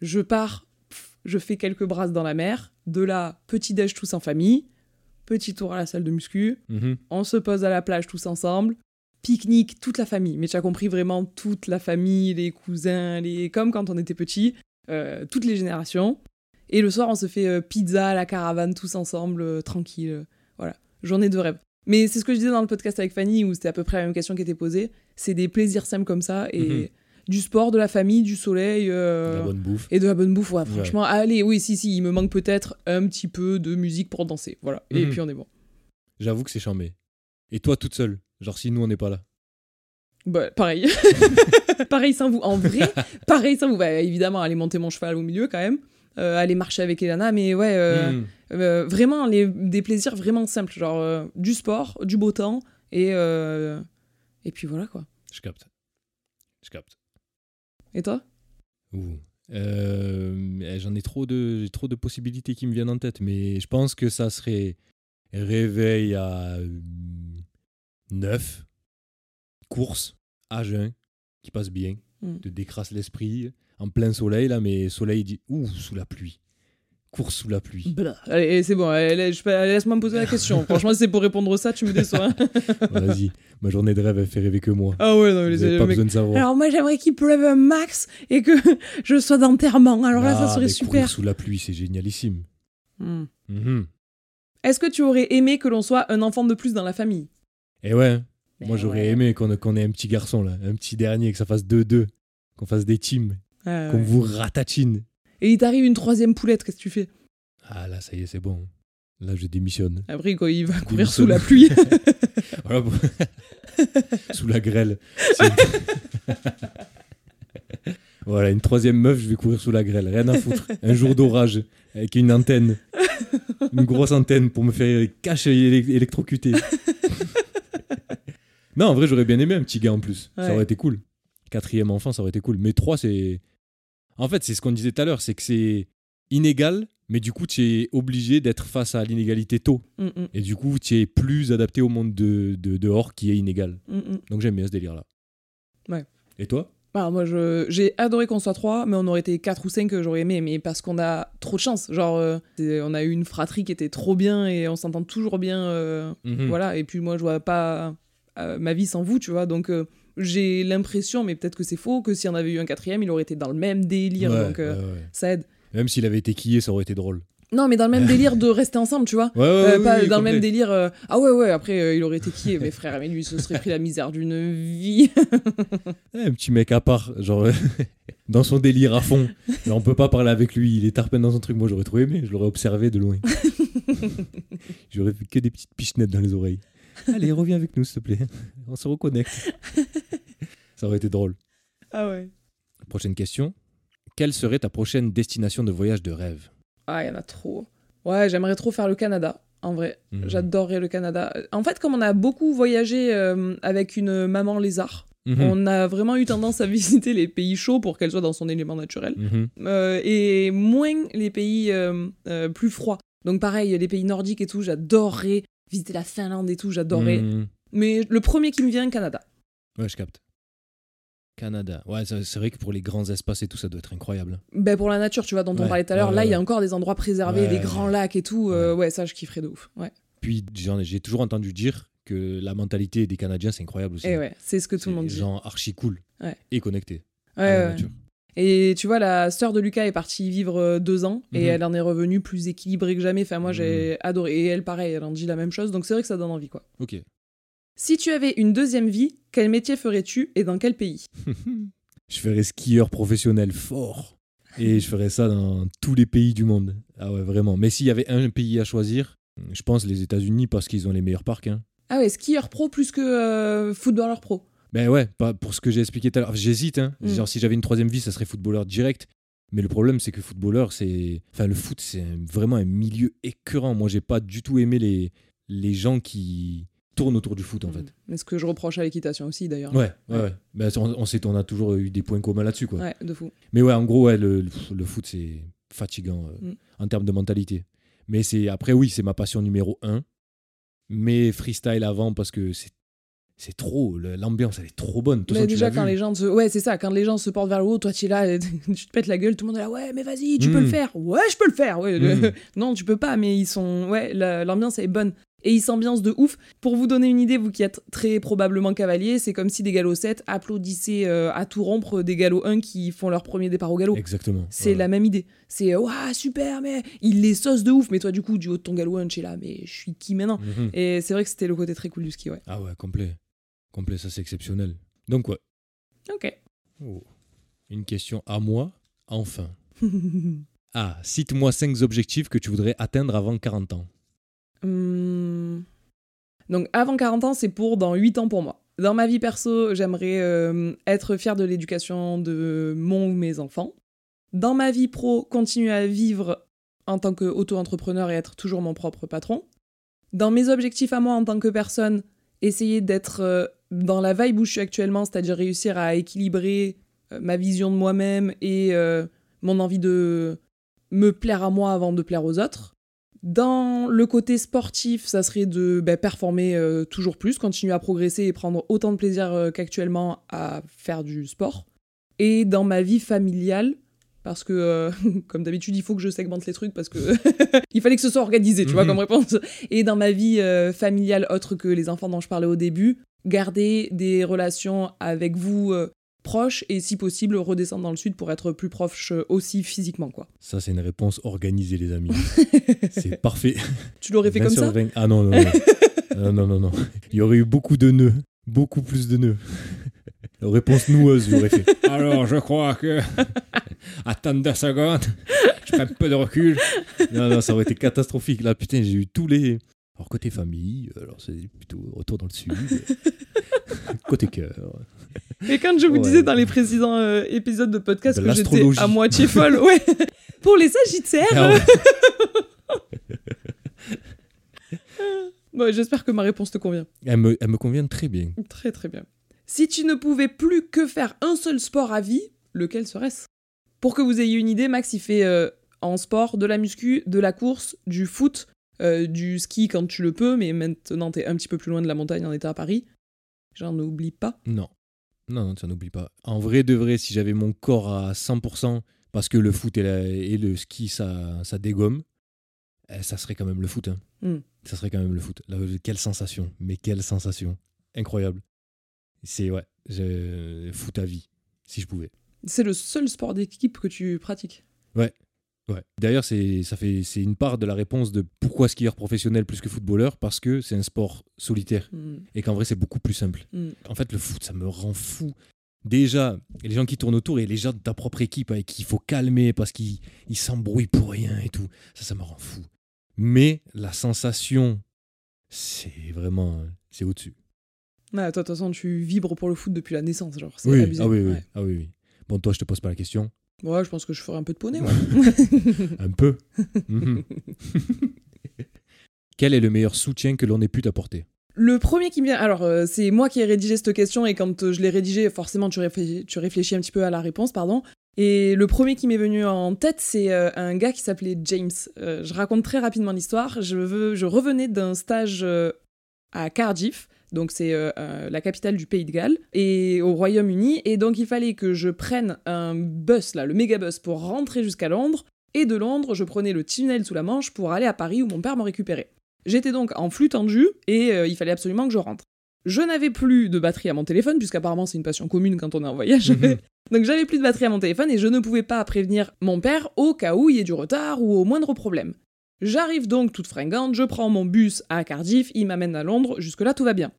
Je pars, pff, je fais quelques brasses dans la mer. De là, petit déj tous en famille. Petit tour à la salle de muscu. Mhm. On se pose à la plage tous ensemble. Pique-nique, toute la famille. Mais tu as compris vraiment toute la famille, les cousins, les comme quand on était petit, euh, toutes les générations. Et le soir, on se fait euh, pizza à la caravane tous ensemble, euh, tranquille. voilà, journée de rêve. Mais c'est ce que je disais dans le podcast avec Fanny, où c'était à peu près la même question qui était posée. C'est des plaisirs simples comme ça et Mhm. Du sport, de la famille, du soleil. euh, La bonne bouffe. et de la bonne bouffe, ouais, franchement, allez, oui, si, si, il me manque peut-être un petit peu de musique pour danser, voilà. Et Mhm. puis on est bon. J'avoue que c'est chambé. Et toi toute seule Genre si nous on n'est pas là? Bah, pareil. pareil sans vous. En vrai, pareil sans vous. Bah, évidemment, aller monter mon cheval au milieu quand même. Euh, aller marcher avec Elana, mais ouais, euh, Mhm. euh, vraiment les, des plaisirs vraiment simples, genre du sport, du beau temps, et, et puis voilà quoi. Je capte. Je capte. Et toi? Euh, eh, J'en ai trop de, j'ai trop de possibilités qui me viennent en tête, mais je pense que ça serait réveil à 9, course à jeun, qui passe bien, Mm. te décrasse l'esprit, en plein soleil là, mais soleil dit ouh sous la pluie, course sous la pluie. Blah. Allez, c'est bon, laisse-moi me poser la question. Franchement, si c'est pour répondre ça, tu me déçois. Vas-y, ma journée de rêve elle fait rêver que moi. ah ouais, non, mais Vous avez pas mec- besoin de savoir. Alors moi, j'aimerais qu'il pleuve un max et que je sois d'enterrement. Alors là, ça Ah, serait mais courir super. sous la pluie, c'est génialissime. Hmm. Mhm. Est-ce que tu aurais aimé que l'on soit un enfant de plus dans la famille? Et ouais, Ben moi j'aurais ouais. aimé qu'on ait un petit garçon là, un petit dernier, que ça fasse 2-2, qu'on fasse des teams, Ah, qu'on ouais. vous ratatine. Et il t'arrive une troisième poulette, qu'est-ce que tu fais? Ah là, ça y est, c'est bon. Là, je démissionne. Après, quand il va courir sous la pluie. Voilà, bon. Sous la grêle. Voilà, une troisième meuf, je vais courir sous la grêle. Rien à foutre. Un jour d'orage, avec une antenne. Une grosse antenne pour me faire cacher élec- électrocuter. non, en vrai, j'aurais bien aimé un petit gars en plus. Ça aurait été cool. Quatrième enfant, ça aurait été cool. Mais trois, c'est. En fait, c'est ce qu'on disait tout à l'heure, c'est que c'est inégal, mais du coup, tu es obligé d'être face à l'inégalité tôt. Mm, mm, Et du coup, tu es plus adapté au monde de, de- dehors qui est inégal. mm. Donc j'aime bien ce délire-là. Ouais. Et toi? Bah, moi, j'ai adoré qu'on soit trois, mais on aurait été quatre ou cinq, j'aurais aimé, mais parce qu'on a trop de chance. Genre, euh, on a eu une fratrie qui était trop bien et on s'entend toujours bien. euh, Mhm. Voilà, et puis moi, je vois pas euh, ma vie sans vous, tu vois. Donc, j'ai l'impression, mais peut-être que c'est faux, que si on avait eu un quatrième, il aurait été dans le même délire. Ouais, donc, euh, ouais, ouais. ça aide. Même s'il avait été quillé, ça aurait été drôle. Non, mais dans le même délire de rester ensemble, tu vois. Ouais, ouais, Euh, ouais, pas dans le même délire. euh, Ah ouais, ouais, après, euh, il aurait été qui Mes frères, mais lui, se serait pris la misère d'une vie. Eh, un petit mec à part, genre dans son délire à fond. Genre, on peut pas parler avec lui, il est tarpin dans son truc. Moi j'aurais trop aimé, je l'aurais observé de loin. J'aurais vu que des petites pichenettes dans les oreilles. Allez, reviens avec nous s'il te plaît. On se reconnecte. ça aurait été drôle. ah ouais. Prochaine question. Quelle serait ta prochaine destination de voyage de rêve? Ah, il y en a trop. Ouais, j'aimerais trop faire le Canada. En vrai, Mhm. j'adorerais le Canada. En fait, comme on a beaucoup voyagé euh, avec une maman lézard, Mhm. on a vraiment eu tendance à visiter les pays chauds pour qu'elle soit dans son élément naturel. Mhm. Euh, et moins les pays euh, euh, plus froids. Donc pareil, les pays nordiques et tout, j'adorerais visiter la Finlande et tout, j'adorerais. Mhm. Mais le premier qui me vient, Canada. Ouais, je capte. Canada. Ouais, c'est vrai que pour les grands espaces et tout, ça doit être incroyable. Ben pour la nature, tu vois, dont on parlait tout à l'heure, ouais, là, il y a encore des endroits préservés, des grands lacs et tout. euh, ouais. ça, je kifferais de ouf. Ouais. Puis j'ai toujours entendu dire que la mentalité des Canadiens, c'est incroyable aussi. Et ouais, c'est ce que tout le monde des dit. gens archi cool et connectés Ouais, à la nature. Et tu vois, la sœur de Lucas est partie vivre euh, deux ans et Mhm. elle en est revenue plus équilibrée que jamais. Enfin, moi, j'ai adoré. Et elle, pareil, elle en dit la même chose. Donc, c'est vrai que ça donne envie, quoi. Ok. Si tu avais une deuxième vie, quel métier ferais-tu et dans quel pays? Je ferais skieur professionnel fort. Et je ferais ça dans tous les pays du monde. Ah ouais, vraiment. Mais s'il y avait un pays à choisir, je pense les États-Unis parce qu'ils ont les meilleurs parcs. hein. Ah ouais, skieur pro plus que euh, footballeur pro. Ben ouais, pas pour ce que j'ai expliqué tout à l'heure. J'hésite. Hein. Mm. Genre, si j'avais une troisième vie, ça serait footballeur direct. Mais le problème, c'est que footballeur, c'est. Enfin, le foot, c'est vraiment un milieu écœurant. Moi, j'ai pas du tout aimé les, les gens qui tournent autour du foot, en fait. Mais ce que je reproche à l'équitation aussi, d'ailleurs. Ouais, ouais, ouais. Ben, on, on sait, on a toujours eu des points communs là-dessus, quoi. Ouais, de fou. Mais ouais, en gros, ouais, le, le- le foot, c'est fatigant euh, Mm. en termes de mentalité. Mais c'est après, oui, c'est ma passion numéro un. Mais freestyle avant, parce que c'est c'est trop, l'ambiance, elle est trop bonne. De toute Mais façon, tu déjà, quand vu. les gens se... Ouais, c'est ça. Quand les gens se portent vers le haut, toi, tu es là, tu te pètes la gueule, tout le monde est là, ouais, mais vas-y, tu peux le faire. Ouais, je peux le faire. Ouais, le- Mm. non, tu peux pas, mais ils sont... Ouais, la- l'ambiance est bonne. Et ils s'ambiancent de ouf. Pour vous donner une idée, vous qui êtes très probablement cavalier, c'est comme si des galops 7 applaudissaient euh, à tout rompre des galops 1 qui font leur premier départ au galop. Exactement. C'est ouais. la même idée. C'est waouh, super, mais ils les saucent de ouf. Mais toi, du coup, du haut de ton galop 1, tu es là, mais je suis qui maintenant? Mhm. Et c'est vrai que c'était le côté très cool du ski, ouais. Ah ouais, complet. Complet, ça c'est exceptionnel. Donc ouais. Ok. Oh. Une question à moi, enfin. Ah, cite-moi 5 objectifs que tu voudrais atteindre avant 40 ans. Hum. Donc avant 40 ans, c'est pour dans 8 ans pour moi. Dans ma vie perso, j'aimerais euh, être fière de l'éducation de mon ou mes enfants. Dans ma vie pro, continuer à vivre en tant qu'auto-entrepreneur et être toujours mon propre patron. Dans mes objectifs à moi en tant que personne, essayer d'être euh, dans la vibe où je suis actuellement, c'est-à-dire réussir à équilibrer euh, ma vision de moi-même et euh, mon envie de me plaire à moi avant de plaire aux autres. Dans le côté sportif, ça serait de ben, performer euh, toujours plus, continuer à progresser et prendre autant de plaisir euh, qu'actuellement à faire du sport. Et dans ma vie familiale, parce que, euh, comme d'habitude, il faut que je segmente les trucs parce que il fallait que ce soit organisé, tu vois, Mhm. comme réponse. Et dans ma vie familiale, autre que les enfants dont je parlais au début, garder des relations avec vous euh, proche et si possible redescendre dans le sud pour être plus proche euh, aussi physiquement quoi. Ça, c'est une réponse organisée, les amis. c'est parfait. Tu l'aurais fait 20 comme ça 20. Ah non, non, non. Non, non, non. Il y aurait eu beaucoup de nœuds. Beaucoup plus de nœuds. Réponse noueuse, j'aurais fait. Alors, je crois que. Attends deux secondes. Je prends un peu de recul. Non, non, ça aurait été catastrophique. Là, putain, j'ai eu tous les. Alors, côté famille, alors c'est plutôt retour dans le sud. côté cœur. Et quand je vous Ouais. disais dans les précédents euh, épisodes de podcast De que j'étais à moitié folle, ouais. Pour les Sagittaires, Ah ouais. Bon, j'espère que ma réponse te convient. elle, me, elle me convient très bien. Très très bien. Si tu ne pouvais plus que faire un seul sport à vie, lequel serait-ce? Pour que vous ayez une idée, Max, il fait euh, en sport de la muscu, de la course, du foot, euh, du ski quand tu le peux, mais maintenant t'es un petit peu plus loin de la montagne en étant à Paris. J'en oublie pas. Non. Non, non, ça n'oublie pas. En vrai de vrai, si j'avais mon corps à 100%, parce que le foot et, la- et le ski, ça, ça dégomme, eh, ça serait quand même le foot. hein. Hmm. Ça serait quand même le foot. Là, quelle sensation. Mais quelle sensation. Incroyable. C'est, ouais, je... foot à vie, si je pouvais. C'est le seul sport d'équipe que tu pratiques? Ouais. D'ailleurs, c'est, ça fait, c'est une part de la réponse de pourquoi skieur professionnel plus que footballeur, parce que c'est un sport solitaire Hmm, et qu'en vrai, c'est beaucoup plus simple. hmm. En fait, le foot, ça me rend fou. Déjà, les gens qui tournent autour et les gens de ta propre équipe avec qui il faut calmer parce qu'ils ils s'embrouillent pour rien et tout, ça, ça me rend fou. Mais la sensation, c'est vraiment, c'est au-dessus. Ouais, toi, de toute façon, tu vibres pour le foot depuis la naissance, genre. Oui, ah oui, oui, Ouais. ah oui, oui. Bon, toi, je te pose pas la question. Ouais, je pense que je ferai un peu de poney, moi. Un peu. Mhm. Quel est le meilleur soutien que l'on ait pu t'apporter? Le premier qui me vient, alors euh, c'est moi qui ai rédigé cette question et quand euh, je l'ai rédigée, forcément tu, réfléchis, tu réfléchis un petit peu à la réponse, pardon. Et le premier qui m'est venu en tête, c'est euh, un gars qui s'appelait James. Euh, je raconte très rapidement l'histoire. Je, veux, je revenais d'un stage euh, à Cardiff, donc c'est euh, euh, la capitale du Pays de Galles, et au Royaume-Uni, et donc il fallait que je prenne un bus, là, le méga bus, pour rentrer jusqu'à Londres, et de Londres, je prenais le tunnel sous la Manche pour aller à Paris où mon père me récupérait. J'étais donc en flux tendu et euh, il fallait absolument que je rentre. Je n'avais plus de batterie à mon téléphone, puisqu'apparemment c'est une passion commune quand on est en voyage. Mhm. donc j'avais plus de batterie à mon téléphone et je ne pouvais pas prévenir mon père au cas où il y ait du retard ou au moindre problème. J'arrive donc toute fringante, je prends mon bus à Cardiff, il m'amène à Londres, jusque-là tout va bien.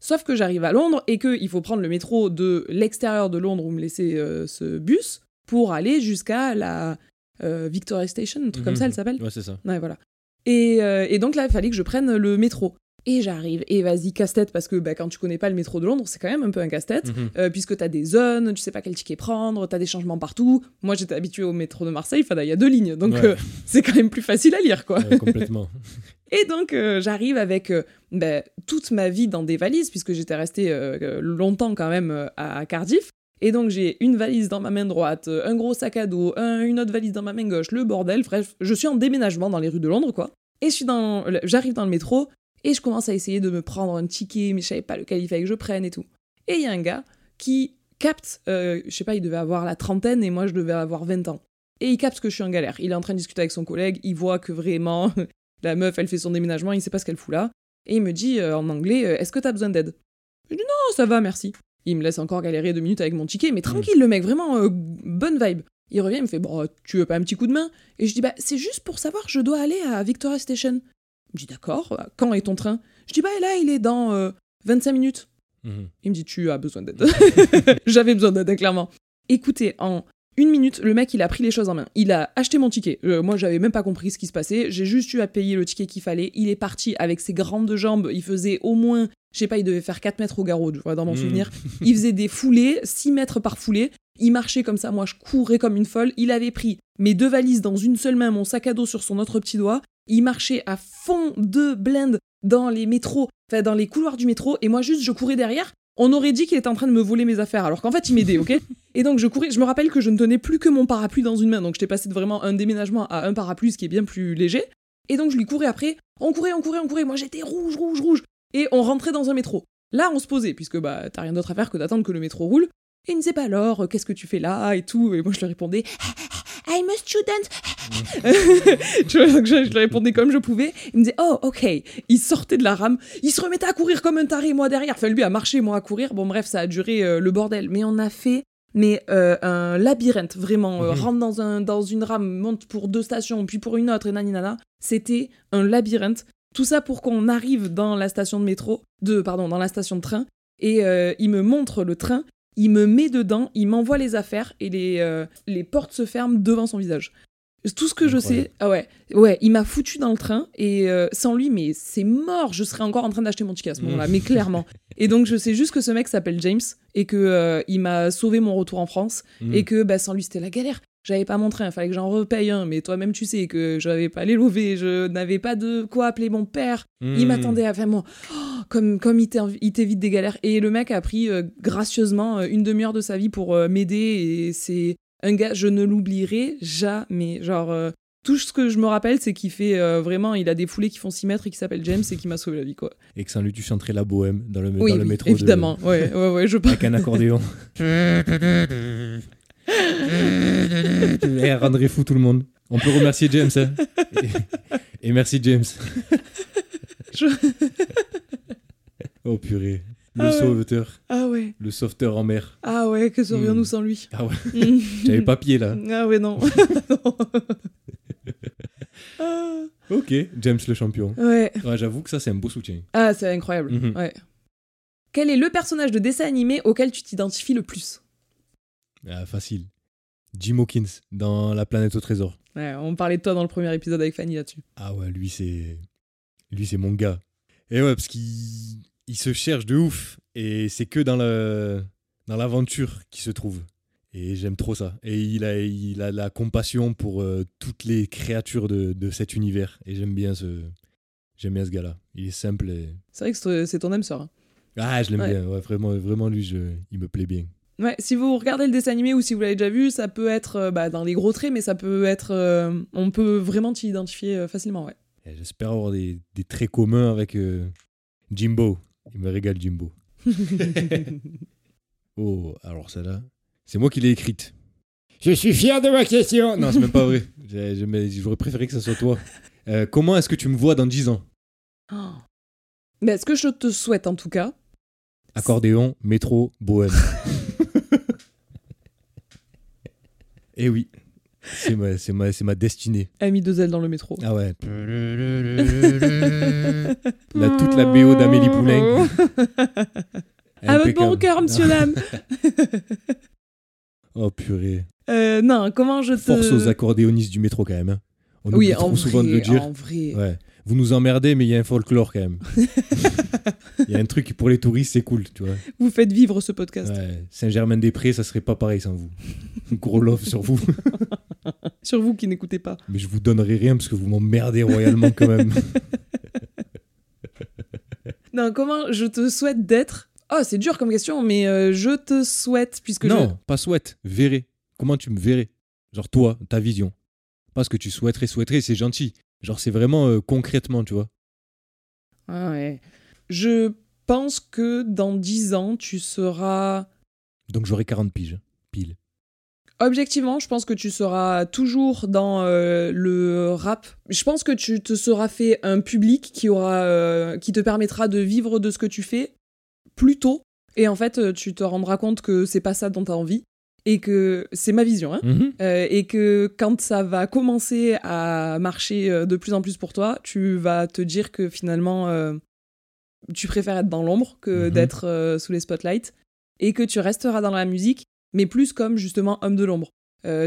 Sauf que j'arrive à Londres et qu'il faut prendre le métro de l'extérieur de Londres où me laisser euh, ce bus pour aller jusqu'à la euh, Victoria Station, un truc comme Mhm. ça elle s'appelle Ouais, c'est ça. Ouais, voilà. Et, euh, et donc là, il fallait que je prenne le métro. Et j'arrive, et vas-y, casse-tête, parce que bah, quand tu connais pas le métro de Londres, c'est quand même un peu un casse-tête, Mhm. euh, puisque t'as des zones, tu sais pas quel ticket prendre, t'as des changements partout. Moi, j'étais habituée au métro de Marseille, enfin, il y a deux lignes, donc Ouais. euh, c'est quand même plus facile à lire, quoi. Ouais, complètement. Et donc, euh, j'arrive avec euh, ben, toute ma vie dans des valises, puisque j'étais restée euh, longtemps quand même à Cardiff. Et donc, j'ai une valise dans ma main droite, un gros sac à dos, un- une autre valise dans ma main gauche, le bordel. Bref, je suis en déménagement dans les rues de Londres, quoi. Et je suis dans, j'arrive dans le métro et je commence à essayer de me prendre un ticket, mais je savais pas lequel il fallait que je prenne et tout. Et il y a un gars qui capte, euh, je sais pas, il devait avoir la trentaine et moi je devais avoir 20 ans. Et il capte que je suis en galère. Il est en train de discuter avec son collègue, il voit que vraiment la meuf, elle fait son déménagement, il sait pas ce qu'elle fout là. Et il me dit euh, en anglais, euh, est-ce que t'as besoin d'aide? Je dis non, ça va, merci. Il me laisse encore galérer deux minutes avec mon ticket, mais tranquille, le mec, vraiment bonne vibe. Il revient, il me fait, bon, tu veux pas un petit coup de main? Et je dis, bah, c'est juste pour savoir, je dois aller à Victoria Station. Me dit, d'accord, quand est ton train? Je dis, bah, là, il est dans euh, 25 minutes. Mhm. Il me dit, tu as besoin d'aide. J'avais besoin d'aide, clairement. Écoutez, en une minute, le mec, il a pris les choses en main. Il a acheté mon ticket. Euh, moi, j'avais même pas compris ce qui se passait. J'ai juste eu à payer le ticket qu'il fallait. Il est parti avec ses grandes jambes. Il faisait au moins, je sais pas, il devait faire 4 mètres au garrot, vois, dans mon Mhm. souvenir. Il faisait des foulées, 6 mètres par foulée. Il marchait comme ça, moi je courais comme une folle. Il avait pris mes deux valises dans une seule main, mon sac à dos sur son autre petit doigt. Il marchait à fond de blinde dans les métros, enfin dans les couloirs du métro, et moi juste je courais derrière. On aurait dit qu'il était en train de me voler mes affaires, alors qu'en fait il m'aidait, ok Et donc je courais, je me rappelle que je ne tenais plus que mon parapluie dans une main, donc j'étais passé de vraiment un déménagement à un parapluie, ce qui est bien plus léger. Et donc je lui courais après, on courait, on courait, on courait, moi j'étais rouge, rouge, rouge. Et on rentrait dans un métro. Là on se posait, puisque bah t'as rien d'autre à faire que d'attendre que le métro roule. Et il me disait, bah alors, euh, qu'est-ce que tu fais là et tout. Et moi, je lui répondais, I'm a student. je, je lui répondais comme je pouvais. Il me disait, oh, ok. Il sortait de la rame. Il se remettait à courir comme un taré, moi derrière. Enfin, lui à marcher, moi à courir. Bon, bref, ça a duré euh, le bordel. Mais on a fait mais euh, un labyrinthe, vraiment. euh, Mhm. rentre dans, un, dans une rame, monte pour deux stations, puis pour une autre, et naninana. C'était un labyrinthe. Tout ça pour qu'on arrive dans la station de métro, de, pardon, dans la station de train, et euh, il me montre le train, il me met dedans, il m'envoie les affaires, et les, euh, les portes se ferment devant son visage. Tout ce que je sais, ah ouais, ouais, il m'a foutu dans le train et euh, sans lui, mais c'est mort. Je serais encore en train d'acheter mon ticket à ce moment-là, mais clairement. Et donc je sais juste que ce mec s'appelle James et que euh, il m'a sauvé mon retour en France Mm. et que bah, sans lui c'était la galère. J'avais pas mon train, il fallait que j'en repaye un, mais toi-même tu sais que je n'avais pas les lovés, je n'avais pas de quoi appeler mon père. Il Mm. m'attendait à vraiment oh, comme comme il t'év- il t'évite des galères. Et le mec a pris euh, gracieusement euh, une demi-heure de sa vie pour euh, m'aider et c'est un gars, je ne l'oublierai jamais. Genre euh, tout ce que je me rappelle, c'est qu'il fait euh, vraiment, il a des foulées qui font 6 mètres et qui s'appelle James et qui m'a sauvé la vie quoi. Et que sans lui, tu chanterais la bohème dans le, oui, dans le métro. de- évidemment. Ouais, ouais, ouais, je pense. avec un accordéon. Elle rendrait fou tout le monde. On peut remercier James. hein. Et, et merci James. Je- Oh purée. Le Ah ouais. sauveteur, Ah ouais, le sauveteur en mer. ah ouais, que serions-nous Hmm. sans lui Ah ouais, Mm. j'avais pas pied là. Ah ouais, non. Non. Ah, Ok, James le champion. ouais. Ouais, J'avoue que ça c'est un beau soutien. Ah, c'est incroyable. Mhm. Ouais. Quel est le personnage de dessin animé auquel tu t'identifies le plus? Ah, facile. Jim Hawkins dans La planète au trésor. Ouais, on parlait de toi dans le premier épisode avec Fanny là-dessus. Ah ouais, lui c'est lui c'est mon gars. Et ouais, parce qu'il il se cherche de ouf et c'est que dans le dans l'aventure qu'il se trouve. Et j'aime trop ça. Et il a il a la compassion pour euh, toutes les créatures de, de cet univers et j'aime bien ce j'aime bien ce gars-là. Il est simple et C'est vrai que c'est- ton âme sœur. hein. ah, je l'aime Ouais. bien. Ouais, vraiment vraiment lui je il me plaît bien. Ouais, si vous regardez le dessin animé ou si vous l'avez déjà vu, ça peut être euh, bah, dans les gros traits, mais ça peut être. euh, on peut vraiment t'y identifier euh, facilement, ouais. J'espère avoir des, des traits communs avec euh, Jimbo. Il me régale Jimbo. Oh, alors celle-là, c'est moi qui l'ai écrite. Je suis fier de ma question. Non, c'est même pas vrai. J'aurais préféré que ça soit toi. Euh, comment est-ce que tu me vois dans 10 ans? Oh. Mais ce que je te souhaite en tout cas, Accordéon, métro, bohème. Eh oui, c'est ma, c'est ma, c'est ma destinée. ami de Zelle dans le métro. Ah ouais. La, toute la BO d'Amélie Poulain. Avec bon Impeccable. cœur, monsieur l'âme. Oh purée. Euh, non, comment je te. Force aux accordéonistes du métro quand même. hein. On Oui, en trop vrai, souvent de le dire. en vrai. Ouais. Vous nous emmerdez, mais il y a un folklore quand même. Il y a un truc pour les touristes, c'est cool, tu vois. Vous faites vivre ce podcast. Ouais. Saint-Germain-des-Prés, ça serait pas pareil sans vous. Gros love sur vous. Sur vous qui n'écoutez pas. Mais je vous donnerai rien parce que vous m'emmerdez royalement quand même. Non, comment je te souhaite d'être? Oh, c'est dur comme question, mais euh, je te souhaite, puisque non, pas souhaite, verrai. Comment tu me verrais? Genre toi, ta vision. Pas ce que tu souhaiterais, souhaiterais, c'est gentil. Genre c'est vraiment euh, concrètement, tu vois. Ah ouais. Je pense que dans 10 ans, tu seras. Donc j'aurai 40 piges, pile. Objectivement, je pense que tu seras toujours dans euh, le rap. Je pense que tu te seras fait un public qui aura, euh, qui te permettra de vivre de ce que tu fais plus tôt. Et en fait, tu te rendras compte que c'est pas ça dont tu as envie. Et que c'est ma vision, hein. Mhm. Euh, et que quand ça va commencer à marcher euh, de plus en plus pour toi, tu vas te dire que finalement, euh, tu préfères être dans l'ombre que Mhm. d'être euh, sous les spotlights, et que tu resteras dans la musique, mais plus comme justement homme de l'ombre.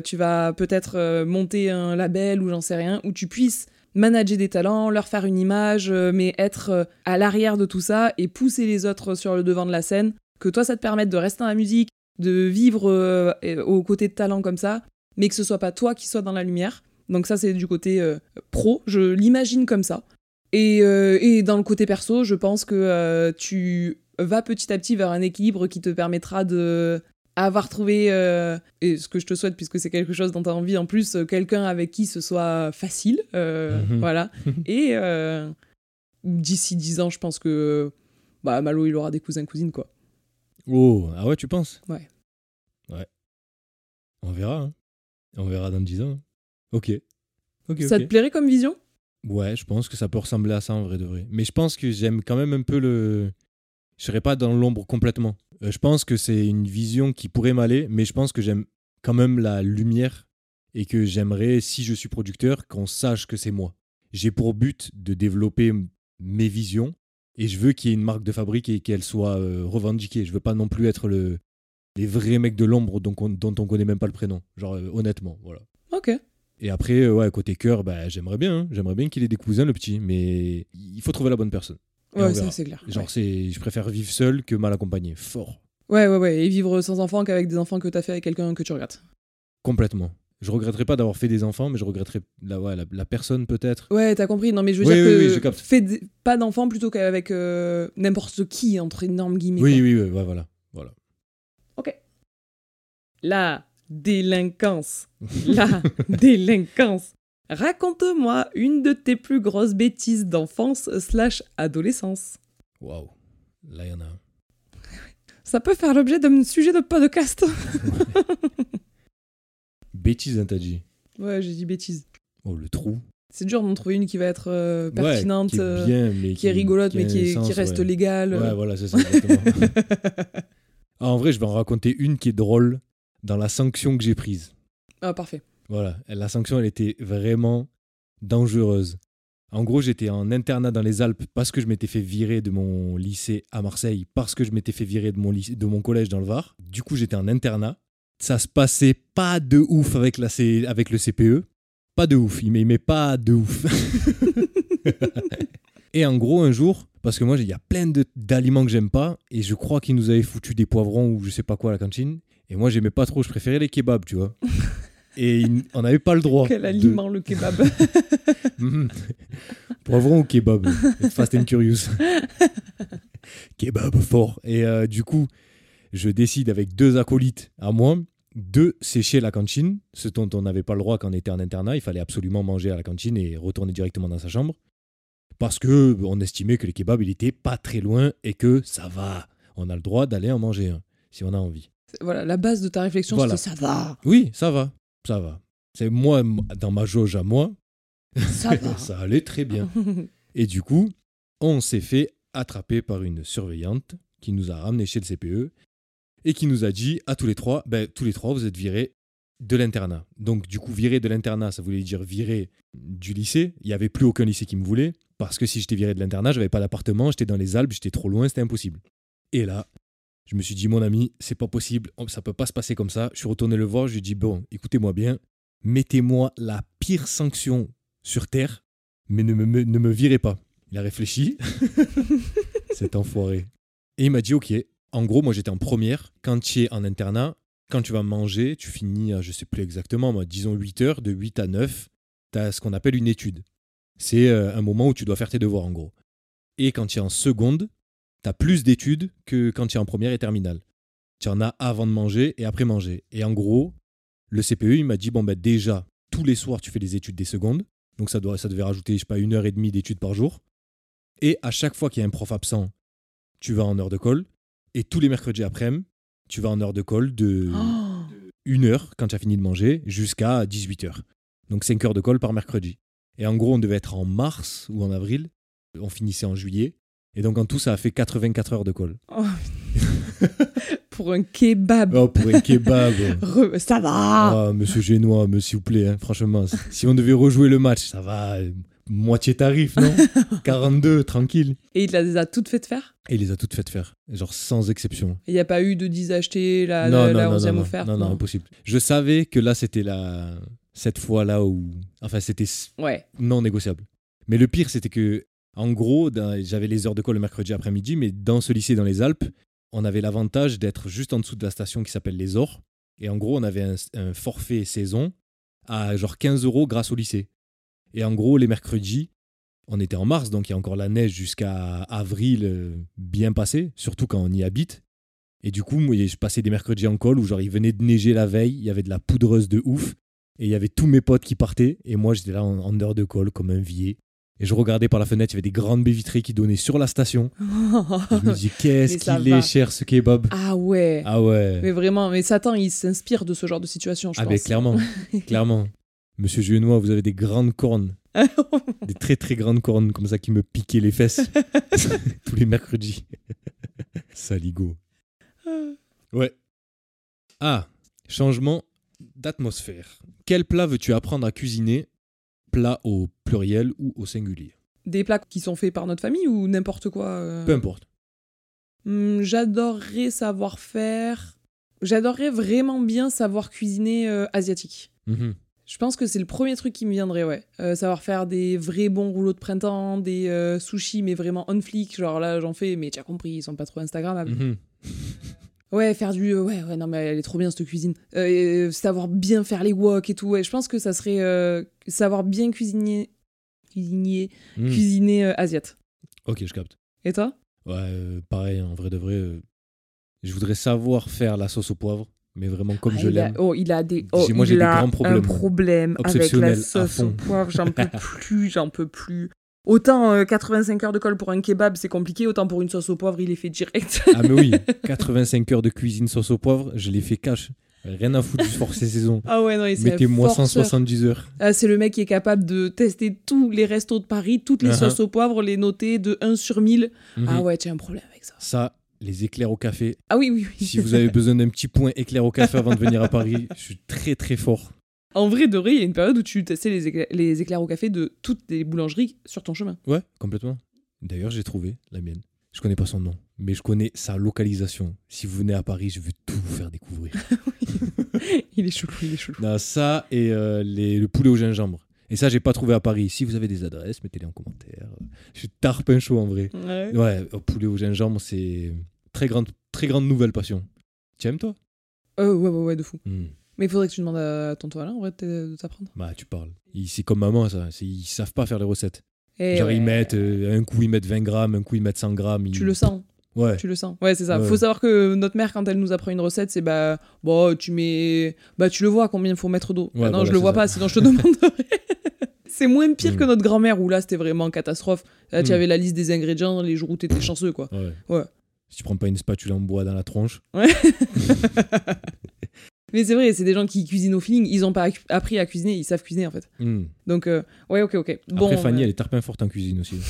Tu vas peut-être monter un label ou j'en sais rien, où tu puisses manager des talents, leur faire une image, mais être à l'arrière de tout ça et pousser les autres sur le devant de la scène, que toi ça te permette de rester dans la musique, de vivre euh, aux côtés de talents comme ça, mais que ce soit pas toi qui sois dans la lumière. Donc ça c'est du côté euh, pro, je l'imagine comme ça. Et, euh, et dans le côté perso, je pense que euh, tu vas petit à petit vers un équilibre qui te permettra de avoir trouvé, et ce que je te souhaite puisque c'est quelque chose dont tu as envie en plus, quelqu'un avec qui ce soit facile, Mhm. voilà. Et d'ici 10 ans, je pense que bah, Malo il aura des cousins-cousines quoi. Oh, ah ouais, tu penses? Ouais. Ouais. On verra. hein. On verra dans 10 ans. Ok. Ok, Ça te plairait comme vision? Ouais, je pense que ça peut ressembler à ça en vrai de vrai. Mais je pense que j'aime quand même un peu le. Je serais pas dans l'ombre complètement. Euh, je pense que c'est une vision qui pourrait m'aller, mais je pense que j'aime quand même la lumière et que j'aimerais, si je suis producteur, qu'on sache que c'est moi. J'ai pour but de développer mes visions et je veux qu'il y ait une marque de fabrique et qu'elle soit euh, revendiquée. Je veux pas non plus être le, les vrais mecs de l'ombre dont, on- dont on connaît même pas le prénom. Genre, euh, honnêtement, voilà. Ok. Et après, euh, ouais, côté cœur, bah, j'aimerais bien. hein. J'aimerais bien qu'il ait des cousins, le petit, mais il faut trouver la bonne personne. Et Ouais, ça c'est clair. Genre, ouais. c'est, je préfère vivre seul que mal accompagné. Fort. ouais, ouais, ouais. Et vivre sans enfant qu'avec des enfants que t'as fait avec quelqu'un que tu regrettes. Complètement. Je regretterais pas d'avoir fait des enfants, mais je regretterais la, ouais, la, la personne peut-être. Ouais, t'as compris. Non, mais je veux Oui, dire oui, que oui, je capte. fais des- pas d'enfants plutôt qu'avec euh, n'importe qui, entre énormes guillemets. Oui, oui, oui, ouais, voilà. voilà. Ok. La délinquance. La délinquance. Raconte-moi une de tes plus grosses bêtises d'enfance slash adolescence. Waouh. Là, il y en a un. Ça peut faire l'objet d'un sujet de podcast. Bêtise, hein, t'as dit. ouais, j'ai dit bêtise. Oh, le trou. C'est dur d'en trouver une qui va être euh, pertinente, Ouais, qui est euh, bien, mais qui est rigolote, mais a qui, un est- sens, qui reste ouais. légale. Ouais, voilà, c'est ça, exactement. Ah, en vrai, je vais en raconter une qui est drôle dans la sanction que j'ai prise. Ah, parfait. Voilà, la sanction, elle était vraiment dangereuse. En gros, j'étais en internat dans les Alpes parce que je m'étais fait virer de mon lycée à Marseille, parce que je m'étais fait virer de mon, lycée, de mon collège dans le Var. Du coup, j'étais en internat. Ça se passait pas de ouf avec, la C- avec le CPE. Pas de ouf, il m'aimait pas de ouf. et en gros, un jour, parce que moi, il y a plein de- d'aliments que j'aime pas, et je crois qu'ils nous avaient foutu des poivrons ou je sais pas quoi à la cantine. Et moi, j'aimais pas trop, je préférais les kebabs, tu vois. Et il- on n'avait pas le droit. Quel de- aliment le kebab? Mhm. Poivron ou kebab? Fast and Curious. kebab fort. Et euh, du coup, je décide avec deux acolytes à moi de sécher la cantine, ce dont on n'avait pas le droit quand on était en internat. Il fallait absolument manger à la cantine et retourner directement dans sa chambre. Parce que on estimait que les kebabs, il était pas très loin et que ça va. On a le droit d'aller en manger un, si on a envie. voilà, la base de ta réflexion, Voilà. c'était ça va. Oui, ça va. Ça va. C'est moi, dans ma jauge à moi, Ça va. ça allait très bien. Et du coup, on s'est fait attraper par une surveillante qui nous a ramenés chez le CPE et qui nous a dit à tous les trois, ben, tous les trois, vous êtes virés de l'internat. Donc du coup, viré de l'internat, ça voulait dire viré du lycée. Il n'y avait plus aucun lycée qui me voulait parce que si j'étais viré de l'internat, j'avais pas d'appartement, j'étais dans les Alpes, j'étais trop loin, c'était impossible. Et là, je me suis dit, mon ami, c'est pas possible, ça peut pas se passer comme ça. Je suis retourné le voir, je lui ai dit, bon, écoutez-moi bien, mettez-moi la pire sanction sur Terre, mais ne me, me- ne me virez pas. Il a réfléchi, cet enfoiré. Et il m'a dit, ok, en gros, moi j'étais en première, quand tu es en internat, quand tu vas manger, tu finis à, je sais plus exactement, moi, disons 8 heures, de 8 à 9, tu as ce qu'on appelle une étude. C'est euh, un moment où tu dois faire tes devoirs, en gros. Et quand tu es en seconde, tu as plus d'études que quand tu es en première et terminale. Tu en as avant de manger et après manger. Et en gros, le CPE, il m'a dit, bon, ben déjà, tous les soirs, tu fais des études des secondes. Donc ça, doit, ça devait rajouter, je sais pas, une heure et demie d'études par jour. Et à chaque fois qu'il y a un prof absent, tu vas en heure de colle. Et tous les mercredis après-midi, tu vas en heure de colle de Oh. une heure quand tu as fini de manger jusqu'à 18 heures. Donc 5 heures de colle par mercredi. Et en gros, on devait être en mars ou en avril. On finissait en juillet. Et donc en tout, ça a fait 84 heures de colle. Oh. Pour un kebab. Oh, pour un kebab. Re- ça va. Ah, monsieur Génois, s'il vous plaît, hein, franchement. Si on devait rejouer le match, ça va. Moitié tarif, non 42, tranquille. Et il les a toutes faites faire? Et il les a toutes faites faire, genre sans exception. Il n'y a pas eu de 10 achetés, la, non, la, non, la non, 11e non, offerte non, non, impossible. Je savais que là, c'était la... cette fois-là où... Enfin, c'était Ouais. non négociable. Mais le pire, c'était que, en gros, j'avais les heures de colle le mercredi après-midi, mais dans ce lycée dans les Alpes, on avait l'avantage d'être juste en dessous de la station qui s'appelle Les Ors. Et en gros, on avait un, un forfait saison à genre 15 euros grâce au lycée. Et en gros, les mercredis, on était en mars, donc il y a encore la neige jusqu'à avril euh, bien passé, surtout quand on y habite. Et du coup, moi, je passais des mercredis en col où genre il venait de neiger la veille, il y avait de la poudreuse de ouf, et il y avait tous mes potes qui partaient, et moi j'étais là en, en heure de colle comme un vieil. Et je regardais par la fenêtre, il y avait des grandes baies vitrées qui donnaient sur la station. Je me dis, qu'est-ce qu'il est cher ce kebab. ah ouais. Ah ouais. Mais vraiment, mais Satan, il s'inspire de ce genre de situation, je Ah, pense. mais clairement, clairement. Monsieur Juenois, vous avez des grandes cornes. Des très très grandes cornes comme ça qui me piquaient les fesses tous les mercredis. Saligo. Ouais. Ah, changement d'atmosphère. Quel plat veux-tu apprendre à cuisiner? Plat au pluriel ou au singulier? Des plats qui sont faits par notre famille ou n'importe quoi euh? Peu importe. Hmm, J'adorerais savoir faire. J'adorerais vraiment bien savoir cuisiner euh, asiatique. Mhm. Je pense que c'est le premier truc qui me viendrait, ouais. Euh, savoir faire des vrais bons rouleaux de printemps, des euh, sushis, mais vraiment on flick. Genre là, j'en fais, mais tu as compris, ils sont pas trop Instagrammables. Mhm. Ouais, faire du. euh, Ouais, ouais, non, mais elle est trop bien cette cuisine. Euh, savoir bien faire les wok et tout. Ouais, je pense que ça serait euh, savoir bien cuisiner. Cuisiner. Mhm. Cuisiner euh, asiate. Ok, je capte. Et toi? Ouais, pareil, en vrai de vrai. je voudrais savoir faire la sauce au poivre, mais vraiment comme Ah, je l'aime. Oh, il a des. Oh, J'ai- moi, il j'ai des a grands problèmes, Un problème avec la sauce au poivre. J'en peux plus, j'en peux plus. Autant euh, 85 heures de colle pour un kebab, c'est compliqué. Autant pour une sauce au poivre, il est fait direct. Ah, mais oui, 85 heures de cuisine sauce au poivre, je l'ai fait cash. Rien à foutre du force saison. ah ouais, non, Mettez-moi forceur. 170 heures. Ah, c'est le mec qui est capable de tester tous les restos de Paris, toutes les Uh-huh. sauces au poivre, les noter de 1 sur 1000. Mhm. Ah ouais, tu as un problème avec ça. Ça, les éclairs au café. Ah oui, oui, oui. Si vous avez besoin d'un petit point éclair au café avant de venir à Paris, je suis très très fort. En vrai, vrai, il y a une période où tu testais les, éclairs, les éclairs au café de toutes les boulangeries sur ton chemin. Ouais, complètement. D'ailleurs, j'ai trouvé la mienne. Je connais pas son nom, mais je connais sa localisation. Si vous venez à Paris, je veux tout vous faire découvrir. il est chelou, il est chelou. Non, ça et euh, les- le poulet au gingembre. Et ça, j'ai pas trouvé à Paris. Si vous avez des adresses, mettez-les en commentaire. Je suis tarpin chaud en vrai. Ouais. Ouais, au poulet au gingembre, c'est très grande, très grande nouvelle passion. Tu aimes toi? Euh, ouais, ouais, ouais, de fou. Hmm. Mais il faudrait que tu demandes à tonton Alain, en vrai, de t'apprendre. Bah, tu parles. C'est comme maman, ça. Ils savent pas faire les recettes. Et Genre, Eh ouais, ils mettent, euh, un coup, ils mettent 20 grammes, un coup, ils mettent 100 grammes. ils- Tu le sens, Ouais. tu le sens. Ouais, c'est ça. Ouais. Faut savoir que notre mère, quand elle nous apprend une recette, c'est bah, bon, tu mets. Bah, tu le vois combien il faut mettre d'eau. Ouais, Ah non, voilà, je le vois ça. pas, sinon je te demanderai. C'est moins pire que notre grand-mère, où là, c'était vraiment catastrophe. Là, tu Mm. avais la liste des ingrédients les jours où t'étais chanceux, quoi. Ouais. Ouais. Si tu prends pas une spatule en bois dans la tronche. Mais c'est vrai, c'est des gens qui cuisinent au feeling. Ils ont pas appris à cuisiner, ils savent cuisiner, en fait. hmm. Donc, euh, ouais, ok, ok. Bon, Après, Fanny, euh, elle est tarpin forte en cuisine aussi.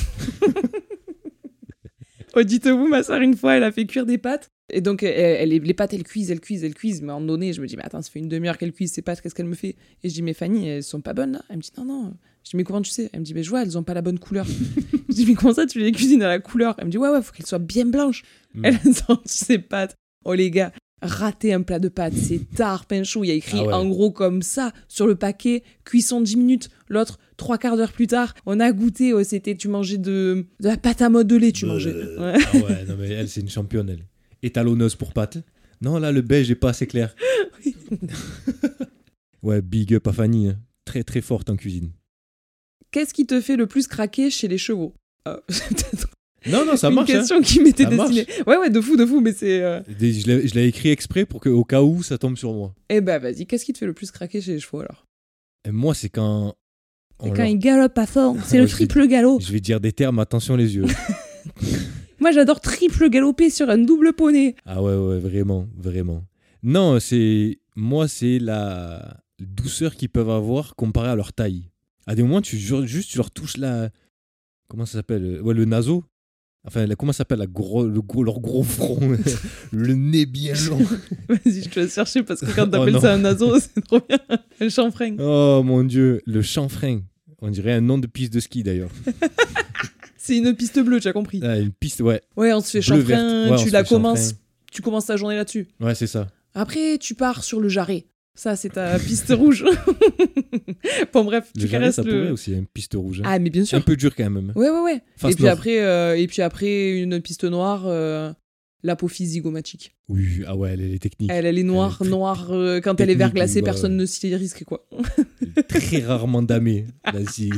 Oh, dites-vous, ma soeur, une fois, elle a fait cuire des pâtes. Et donc, elle, elle- les pâtes, elles cuisent, elles cuisent, elles cuisent. Mais à un moment donné, je me dis, mais attends, ça fait une demi-heure qu'elle cuise ces pâtes, qu'est-ce qu'elle me fait? Et je dis, mais Fanny, elles sont pas bonnes là Elle me dit, non, non. Je dis, mais comment tu sais? Elle me dit, mais je vois, elles ont pas la bonne couleur. je dis, mais comment ça, tu les cuisines à la couleur? Elle me dit, ouais, ouais, faut qu'elles soient bien blanches. Hmm. Elle a senti ses pâtes. Oh, les gars, rater un plat de pâtes, c'est tard, pain chaud. Il y a écrit Ah ouais. en gros comme ça sur le paquet, cuisson 10 minutes. L'autre, trois quarts d'heure plus tard, on a goûté. oh, C'était, tu mangeais de, de la pâte à modeler, tu mangeais. Euh, Ouais. Ah ouais, non mais elle, c'est une championne, elle. Étalonneuse pour pâtes. Non, là, le beige est pas assez clair. ouais, big up à Fanny. hein. Très très forte en cuisine. Qu'est-ce qui te fait le plus craquer chez les chevaux Euh, peut-être Non, non, ça une marche. hein. question qui m'était marche. destinée. Ouais, ouais, de fou, de fou, mais c'est. euh, Je l'ai écrit exprès pour que, au cas où ça tombe sur moi. Eh ben, vas-y, qu'est-ce qui te fait le plus craquer chez les chevaux alors? Et moi, c'est quand. C'est quand leur- ils galopent à fond, c'est le triple galop. Je vais dire des termes, attention les yeux. Moi, j'adore triple galoper sur un double poney. Ah ouais, ouais, vraiment, vraiment. Non, c'est. Moi, c'est la douceur qu'ils peuvent avoir comparée à leur taille. À des moments, tu ju- juste tu leur touches la. Comment ça s'appelle euh, Ouais, le naso. Enfin, la- comment ça s'appelle la gros, le gros, leur gros front Le nez bien long. Vas-y, je te laisse chercher parce que quand t'appelles non. ça un naso, c'est trop bien. Un chanfrein. Oh mon dieu, le chanfrein. On dirait un nom de piste de ski d'ailleurs. C'est une piste bleue, tu as compris. Ah, une piste, ouais. Ouais, on se fait chanfrein. Ouais, tu la commences, chanfrein. tu commences ta journée là-dessus. Ouais, c'est ça. Après, tu pars sur le jarret. Ça, c'est ta piste rouge. bon, bref, Le tu caresses ça le. aussi, une piste rouge. hein. Ah, mais bien sûr. un peu dur quand même. Ouais, ouais, ouais. Et, puis après, euh, et puis après, une piste noire, euh, l'apophyse zygomatique. Oui, ah ouais, elle, est technique. Elle, elle est noire, Elle est très noire. euh, quand elle est technique, verglacée, ouais, personne ne s'y risque, quoi. Très rarement damée. Là, si-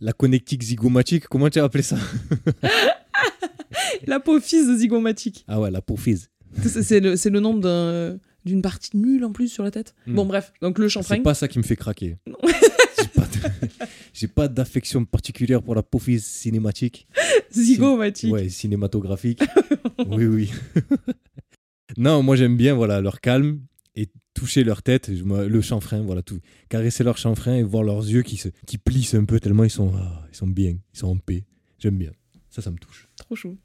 La connectique zygomatique, comment tu as appelé ça? L'apophyse zygomatique. Ah ouais, la prophyse. C'est le, c'est le nom d'un- d'une partie nulle en plus sur la tête. Hmm. Bon, bref, donc le chanfrein. C'est pas ça qui me fait craquer. J'ai pas d'affection particulière pour la prophyse cinématique. Zygomatique. Ouais, cinématographique. oui, oui. non, moi j'aime bien voilà leur calme et toucher leur tête, le chanfrein, voilà tout, caresser leur chanfrein et voir leurs yeux qui se qui plissent un peu tellement ils sont ah, ils sont bien, ils sont en paix. J'aime bien. Ça, ça me touche. Trop chou.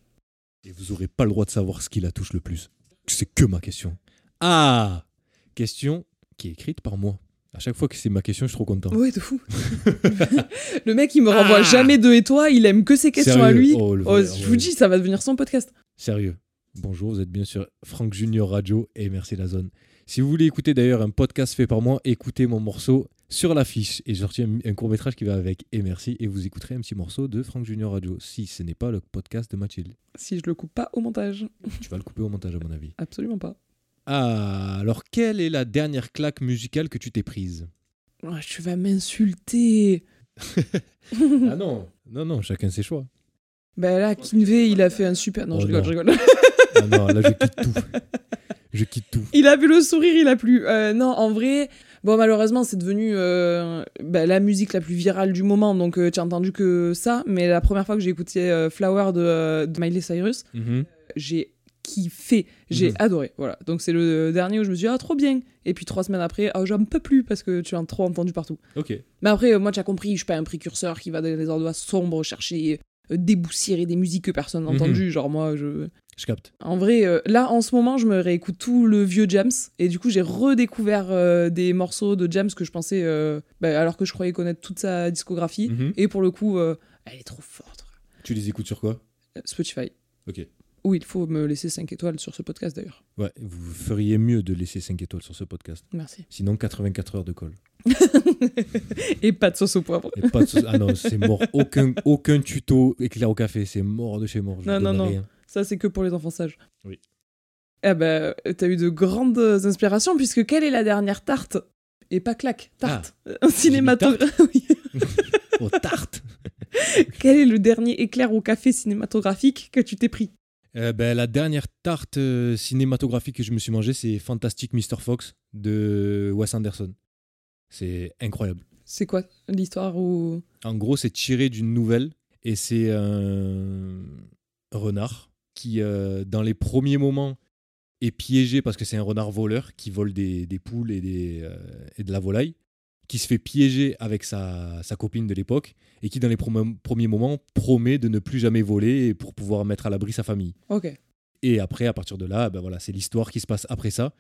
Et vous aurez pas le droit de savoir ce qui la touche le plus. c'est que ma question. Ah Question qui est écrite par moi. À chaque fois que c'est ma question, je suis trop content. Ouais, de fou. le mec, il me renvoie Ah. jamais de et toi, il aime que ses questions à lui. Oh, Oh, je vous dis, ça va devenir son podcast. Sérieux. Bonjour, vous êtes bien sur Franck Junior Radio et merci la zone. Si vous voulez écouter d'ailleurs un podcast fait par moi, écoutez mon morceau sur l'affiche. Et j'ai sorti un, un court métrage qui va avec. Et merci. Et vous écouterez un petit morceau de Franck Junior Radio. Si ce n'est pas le podcast de Mathilde. Si je le coupe pas au montage. Tu vas le couper au montage à mon avis. Absolument pas. Ah, alors quelle est la dernière claque musicale que tu t'es prise? Oh, tu vas m'insulter. Ah non Non, non, chacun ses choix. Ben là, Kinvey, il a fait un super. Non, Oh je rigole, non. je rigole. Ah non, là je quitte tout. Je quitte tout. Il a vu le sourire, il a plu. Euh, non, en vrai, bon, malheureusement, c'est devenu euh, bah, la musique la plus virale du moment, donc euh, tu as entendu que ça. Mais la première fois que j'ai écouté euh, Flower de, euh, de Miley Cyrus, Mhm. j'ai kiffé, j'ai Mhm. adoré. Voilà, donc c'est le dernier où je me suis dit, ah, trop bien. Et puis trois semaines après, ah, j'en peux plus parce que tu as trop entendu partout. Ok. Mais après, euh, moi, tu as compris, je suis pas un précurseur qui va dans les endroits sombres chercher, euh, déboussiérer des musiques que personne n'a Mhm. entendues. Genre, moi, je. Je capte. En vrai, euh, là, en ce moment, je me réécoute tout le vieux James. Et du coup, j'ai redécouvert euh, des morceaux de James que je pensais. euh, bah, alors que je croyais connaître toute sa discographie. Mhm. Et pour le coup, elle est trop forte. Tu les écoutes sur quoi? Spotify. Ok. Où il faut me laisser 5 étoiles sur ce podcast d'ailleurs. Ouais, vous feriez mieux de laisser 5 étoiles sur ce podcast. Merci. Sinon, 84 heures de colle. et pas de sauce au poivre. Et pas de sauce- Ah non, c'est mort. Aucun, aucun tuto éclair au café. C'est mort de chez mort. Je Non, non, non. rien. Ça, c'est que pour les enfants sages. Oui. Eh ben, t'as eu de grandes inspirations, puisque quelle est la dernière tarte? Et pas claque, tarte. Un cinématographique. Oh, tarte Quel est le dernier éclair au café cinématographique que tu t'es pris? Euh, ben, La dernière tarte euh, cinématographique que je me suis mangée, c'est Fantastic Mr. Fox de Wes Anderson. C'est incroyable. C'est quoi l'histoire où... En gros, c'est tiré d'une nouvelle et c'est un renard qui, euh, dans les premiers moments, est piégé parce que c'est un renard voleur qui vole des, des poules et, des, et de la volaille, qui se fait piéger avec sa, sa copine de l'époque et qui, dans les premiers moments, promet de ne plus jamais voler pour pouvoir mettre à l'abri sa famille. Ok. Et après, à partir de là, ben voilà, c'est l'histoire qui se passe après ça.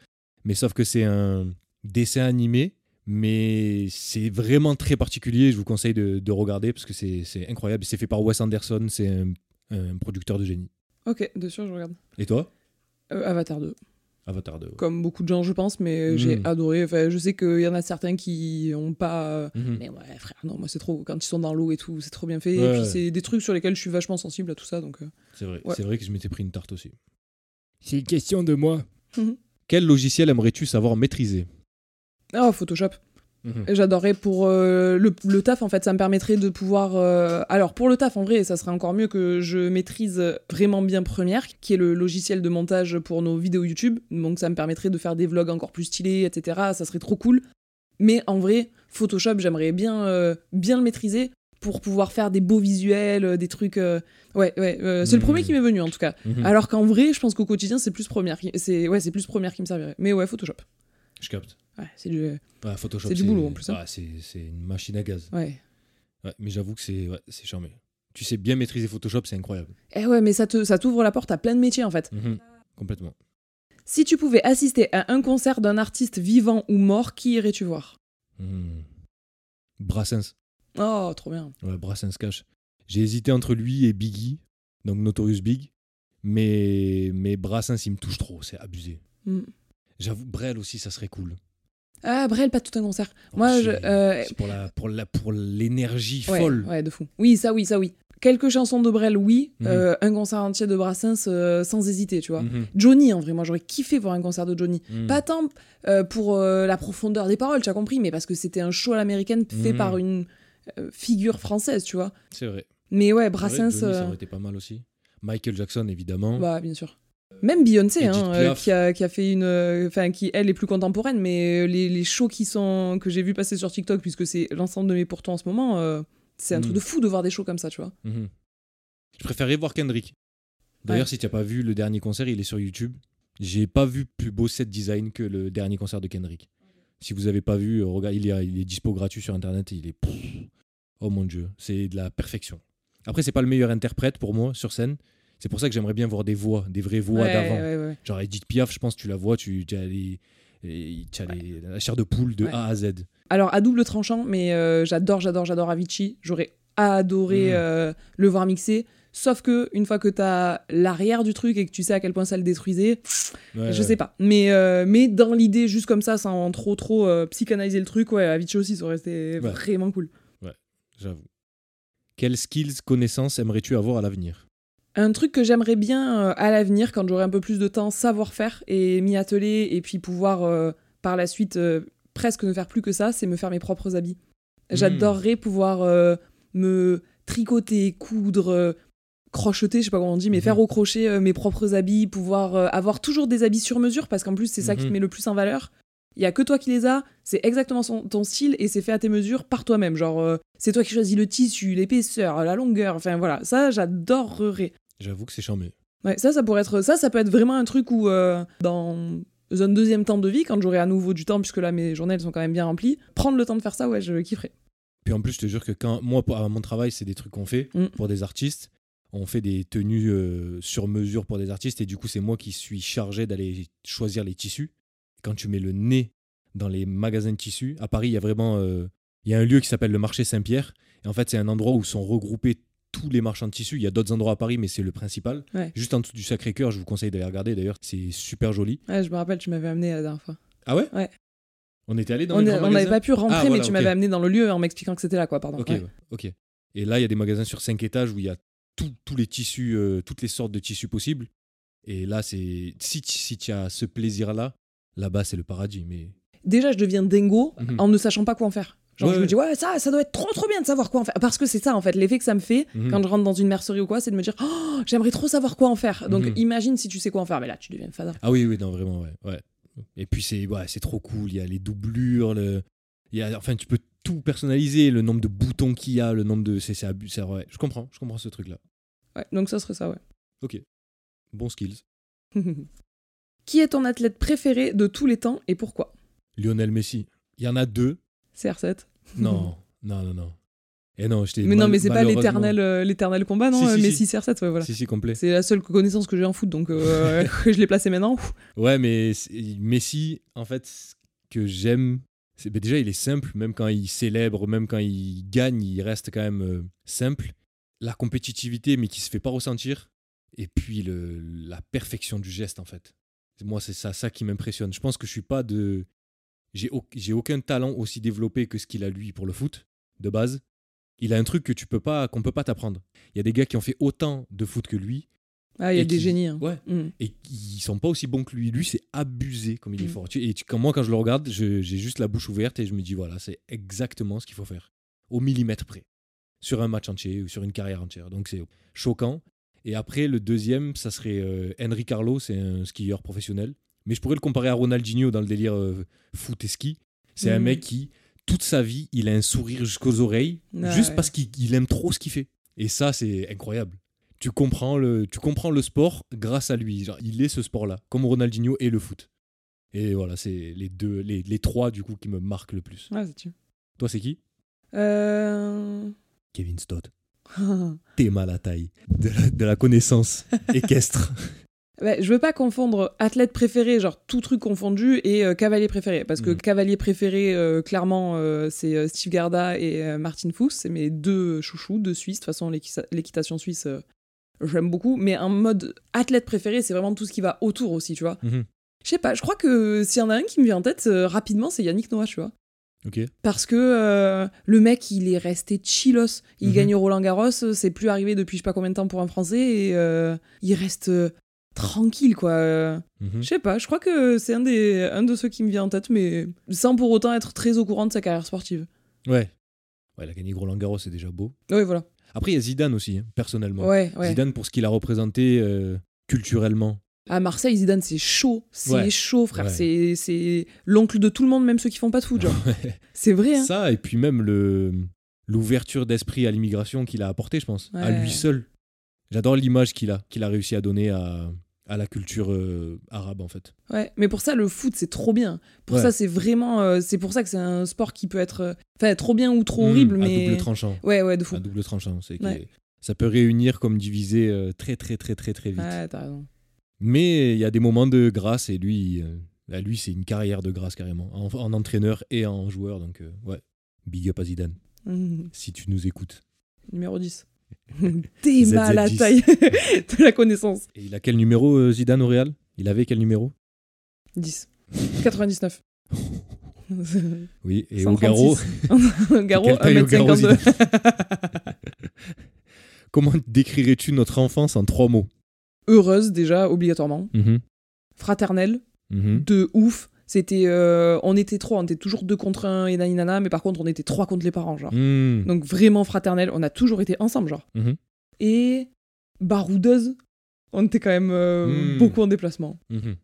Mais sauf que c'est un dessin animé, mais c'est vraiment très particulier. Je vous conseille de, de regarder parce que c'est c'est incroyable. C'est fait par Wes Anderson, c'est un, un producteur de génie. Ok, de sûr, je regarde. Et toi? Euh, Avatar 2. Avatar 2. Comme beaucoup de gens, je pense, mais j'ai Mm. adoré. Enfin, je sais qu'il y en a certains qui ont pas... Mhm. Mais ouais, frère, non, moi c'est trop... Quand ils sont dans l'eau et tout, c'est trop bien fait. Ouais, et puis ouais. c'est des trucs sur lesquels je suis vachement sensible à tout ça, donc... euh, C'est vrai. Ouais. C'est vrai que je m'étais pris une tarte aussi. C'est une question de moi. Quel logiciel aimerais-tu savoir maîtriser? Oh, Photoshop. Mhm. J'adorerais pour euh, le, le taf, en fait, ça me permettrait de pouvoir... euh, Alors, pour le taf, en vrai, ça serait encore mieux que je maîtrise vraiment bien Premiere, qui est le logiciel de montage pour nos vidéos YouTube. Donc, ça me permettrait de faire des vlogs encore plus stylés, etc. Ça serait trop cool. Mais en vrai, Photoshop, j'aimerais bien, euh, bien le maîtriser pour pouvoir faire des beaux visuels, des trucs... Ouais, ouais, c'est le Mhm. premier qui m'est venu, en tout cas. Mhm. Alors qu'en vrai, je pense qu'au quotidien, c'est plus qui... C'est ouais, c'est plus Premiere qui me servirait. Mais ouais, Photoshop. Je capte. Ouais, c'est du... Ouais, Photoshop, C'est du boulot, en plus, hein. Ah, c'est c'est une machine à gaz. Ouais. Ouais, mais j'avoue que c'est ouais, c'est charmé. Tu sais bien maîtriser Photoshop, c'est incroyable. Eh ouais, mais ça te ça t'ouvre la porte à plein de métiers en fait. Mhm. Complètement. Si tu pouvais assister à un concert d'un artiste vivant ou mort, qui irais-tu voir? Mhm. Brassens. Oh, trop bien. Ouais, Brassens Cash. J'ai hésité entre lui et Biggie, donc Notorious Big. Mais, mais Brassens, il me touche trop, c'est abusé. Mm. J'avoue, Brel aussi, ça serait cool. Ah, Brel, pas tout un concert. Moi, Oh, je. c'est- euh, pour la pour la pour l'énergie ouais, folle. ouais, de fou. Oui, ça, oui, ça, oui. Quelques chansons de Brel, oui. Mhm. Euh, un concert entier de Brassens, euh, sans hésiter, tu vois. Mhm. Johnny, en vrai, moi, j'aurais kiffé voir un concert de Johnny. Mhm. Pas tant pour la profondeur des paroles, tu as compris, mais parce que c'était un show à l'américaine fait par une figure française, tu vois. C'est vrai. Mais ouais, vrai, Brassens. Johnny, ça aurait été pas mal aussi. Michael Jackson, évidemment. Bah, bien sûr. Même Beyoncé, hein, euh, qui, a, qui a fait une. euh, Enfin, qui, elle, est plus contemporaine, mais euh, les, les shows qui sont, que j'ai vu passer sur TikTok, puisque c'est l'ensemble de mes pourtours en ce moment, euh, c'est un truc de fou de voir des shows comme ça, tu vois. Mhm. Je préférais voir Kendrick. D'ailleurs, Ouais. si tu n'as pas vu le dernier concert, il est sur YouTube. J'ai pas vu plus beau set design que le dernier concert de Kendrick. Si vous avez pas vu, regarde, il, est, il est dispo gratuit sur internet. Il est. pff, oh mon dieu, c'est de la perfection. Après, c'est pas le meilleur interprète pour moi sur scène. C'est pour ça que j'aimerais bien voir des voix, des vraies voix Ouais, d'avant. ouais, ouais. Genre Edith Piaf, je pense que tu la vois, tu, tu as, les, tu as les- la chair de poule de Ouais. A à Z. Alors, à double tranchant, mais euh, j'adore, j'adore, j'adore Avicii. J'aurais adoré Mhm. euh, le voir mixer. Sauf que, une fois que t'as l'arrière du truc et que tu sais à quel point ça le détruisait, Ouais, je ouais. sais pas. Mais, euh, mais dans l'idée, juste comme ça, sans trop, trop euh, psychanalyser le truc, ouais, Avicii aussi, ça aurait été Ouais. vraiment cool. J'avoue. Quelles skills, connaissances aimerais-tu avoir à l'avenir? Un truc que j'aimerais bien euh, à l'avenir, quand j'aurai un peu plus de temps, savoir faire et m'y atteler et puis pouvoir euh, par la suite euh, presque ne faire plus que ça, c'est me faire mes propres habits. J'adorerais pouvoir me tricoter, coudre, crocheter, je sais pas comment on dit, mais Mhm. faire au crochet mes propres habits, pouvoir avoir toujours des habits sur mesure parce qu'en plus c'est ça qui te Mhm. met le plus en valeur. Il y a que toi qui les as, c'est exactement son- ton style et c'est fait à tes mesures par toi-même. Genre, euh, c'est toi qui choisis le tissu, l'épaisseur, la longueur, enfin voilà, ça j'adorerais. J'avoue que c'est charmé. Ouais, ça, ça pourrait être ça, ça peut être vraiment un truc où euh, dans un deuxième temps de vie, quand j'aurai à nouveau du temps, puisque là mes journées elles sont quand même bien remplies, prendre le temps de faire ça, ouais, je kifferais. Puis en plus, je te jure que quand moi, à mon travail, c'est des trucs qu'on fait Mm. pour des artistes. On fait des tenues euh, sur mesure pour des artistes et du coup, c'est moi qui suis chargé d'aller choisir les tissus. Quand tu mets le nez dans les magasins de tissus, à Paris, il y a vraiment euh, il y a un lieu qui s'appelle le marché Saint-Pierre. Et en fait, c'est un endroit où sont regroupés tous les marchands de tissus. Il y a d'autres endroits à Paris, mais c'est le principal. Ouais. Juste en dessous du Sacré-Cœur, je vous conseille d'aller regarder. D'ailleurs, c'est super joli. Ouais, je me rappelle, tu m'avais amené la dernière fois. Ah ouais Ouais. On était allé dans On grands on n'avait pas pu rentrer, Ah, mais voilà, tu m'avais amené dans le lieu en m'expliquant que c'était là, quoi, pardon. Ok, Ouais. ok. Et là, il y a des magasins sur cinq étages où il y a tout- tous les tissus, euh, toutes les sortes de tissus possibles. Et là, c'est si, tu- si tu as ce plaisir-là, là-bas, c'est le paradis. Mais Déjà, je deviens dingo Mhm. en ne sachant pas quoi en faire. Genre, Ouais, je me dis, ouais, ça, ça doit être trop, trop bien de savoir quoi en faire. Parce que c'est ça, en fait, l'effet que ça me fait Mhm. quand je rentre dans une mercerie ou quoi, c'est de me dire, oh, j'aimerais trop savoir quoi en faire. Donc, Mhm. imagine si tu sais quoi en faire. Mais là, tu deviens fada. ah oui, oui, non, vraiment, ouais, ouais. Et puis c'est ouais, c'est trop cool. Il y a les doublures, le, il y a, enfin, tu peux tout personnaliser, le nombre de boutons qu'il y a, le nombre de, c'est c'est abus- c'est- ouais. Je comprends, je comprends ce truc-là. Ouais, donc ça serait ça, ouais. Ok, bon skills. Qui est ton athlète préféré de tous les temps et pourquoi? Lionel Messi. Il y en a deux. CR7. Non, non, non, non. Et non, je t'ai Mais non, mais c'est pas l'éternel euh, l'éternel combat, non Si, euh, si, Messi si. CR7, ouais, voilà. Si, si, complet. C'est la seule connaissance que j'ai en foot, donc euh, je l'ai placé maintenant. Ouais, mais Messi, en fait, ce que j'aime, c'est ben déjà il est simple, même quand il célèbre, même quand il gagne, il reste quand même euh, simple. La compétitivité, mais qui se fait pas ressentir, et puis le, la perfection du geste, en fait. Moi, c'est ça, ça qui m'impressionne. Je pense que je suis pas de, j'ai au- j'ai aucun talent aussi développé que ce qu'il a lui pour le foot de base. Il a un truc que tu peux pas, qu'on peut pas t'apprendre. Il y a des gars qui ont fait autant de foot que lui, Ah, il y a des qui- génies. hein. ouais, Mm. et ils sont pas aussi bons que lui. Lui, c'est abusé comme il est Mm. fort. Et tu- quand moi, quand je le regarde, je- j'ai juste la bouche ouverte et je me dis voilà, c'est exactement ce qu'il faut faire, au millimètre près, sur un match entier ou sur une carrière entière. Donc c'est choquant. Et après, le deuxième, ça serait euh, Henry Carlo, c'est un skieur professionnel. Mais je pourrais le comparer à Ronaldinho dans le délire euh, foot et ski. C'est un Mm. mec qui, toute sa vie, il a un sourire jusqu'aux oreilles, Ah juste ouais. parce qu'il il aime trop ce qu'il fait. Et ça, c'est incroyable tu comprends le, tu comprends le sport grâce à lui. Genre, il est ce sport-là, comme Ronaldinho et le foot. Et voilà, c'est les deux, les, les trois du coup qui me marquent le plus. Ouais, c'est tu. Toi, c'est qui? Euh... Kevin Stott. T'es mal à taille. De la, de la connaissance équestre. Ouais, je veux pas confondre athlète préféré, genre tout truc confondu, et euh, cavalier préféré. Parce que Mm. cavalier préféré, euh, clairement, euh, c'est Steve Garda et Martin Fuchs. C'est mes deux chouchous, deux Suisses. De toute façon, l'équi- l'équitation suisse, j'aime beaucoup. Mais en mode athlète préféré, c'est vraiment tout ce qui va autour aussi, tu vois. Mhm. Je sais pas, je crois que s'il y en a un qui me vient en tête rapidement, c'est Yannick Noah, tu vois. Ok. Parce que euh, le mec, il est resté chillos. Il Mhm. gagne Roland Garros, c'est plus arrivé depuis je sais pas combien de temps pour un Français, et euh, il reste tranquille, quoi. Mhm. Je sais pas, je crois que c'est un, des, un de ceux qui me vient en tête, mais sans pour autant être très au courant de sa carrière sportive. Ouais. Ouais, il a gagné Roland Garros, c'est déjà beau. Oui, voilà. Après, il y a Zidane aussi, hein, personnellement. Ouais, ouais. Zidane pour ce qu'il a représenté euh, culturellement. À Marseille, Zidane, c'est chaud. C'est Ouais. chaud, frère. C'est- l'oncle de tout le monde, même ceux qui font pas de foot, genre. c'est vrai, hein. Ça, et puis même le l'ouverture d'esprit à l'immigration qu'il a apporté, je pense, à lui seul. J'adore l'image qu'il a, qu'il a réussi à donner à, à la culture euh, arabe, en fait. Ouais, mais pour ça, le foot, c'est trop bien. Pour Ouais. ça, c'est vraiment. euh, c'est pour ça que c'est un sport qui peut être. euh, Enfin, trop bien ou trop Mmh, horrible, À mais. double tranchant. Ouais, ouais, de fou. À double tranchant. C'est que Ouais. Ça peut réunir comme diviser très très très très très vite. Ouais, t'as raison. Mais il y a des moments de grâce et lui, euh, bah, lui c'est une carrière de grâce carrément, en, en entraîneur et en joueur. Donc ouais, big up à Zidane, si tu nous écoutes. Numéro 10. T'es ZZ10. mal à la taille de la connaissance. Et il a quel numéro euh, Zidane au Real? Il avait quel numéro? 10. 99. Oui, et 136. au Garo, Garo, Quelle taille au Garo, 1m52. comment décrirais-tu notre enfance en trois mots? Heureuse, déjà, obligatoirement. Mhm, Fraternelle, mhm. de ouf. C'était, euh, on était trois, on était toujours deux contre un et naninana, mais par contre, on était trois contre les parents, genre. Mhm. Donc vraiment fraternelle, on a toujours été ensemble, genre. Mhm. Et baroudeuse, on était quand même euh, Hmm. beaucoup en déplacement. Mhm.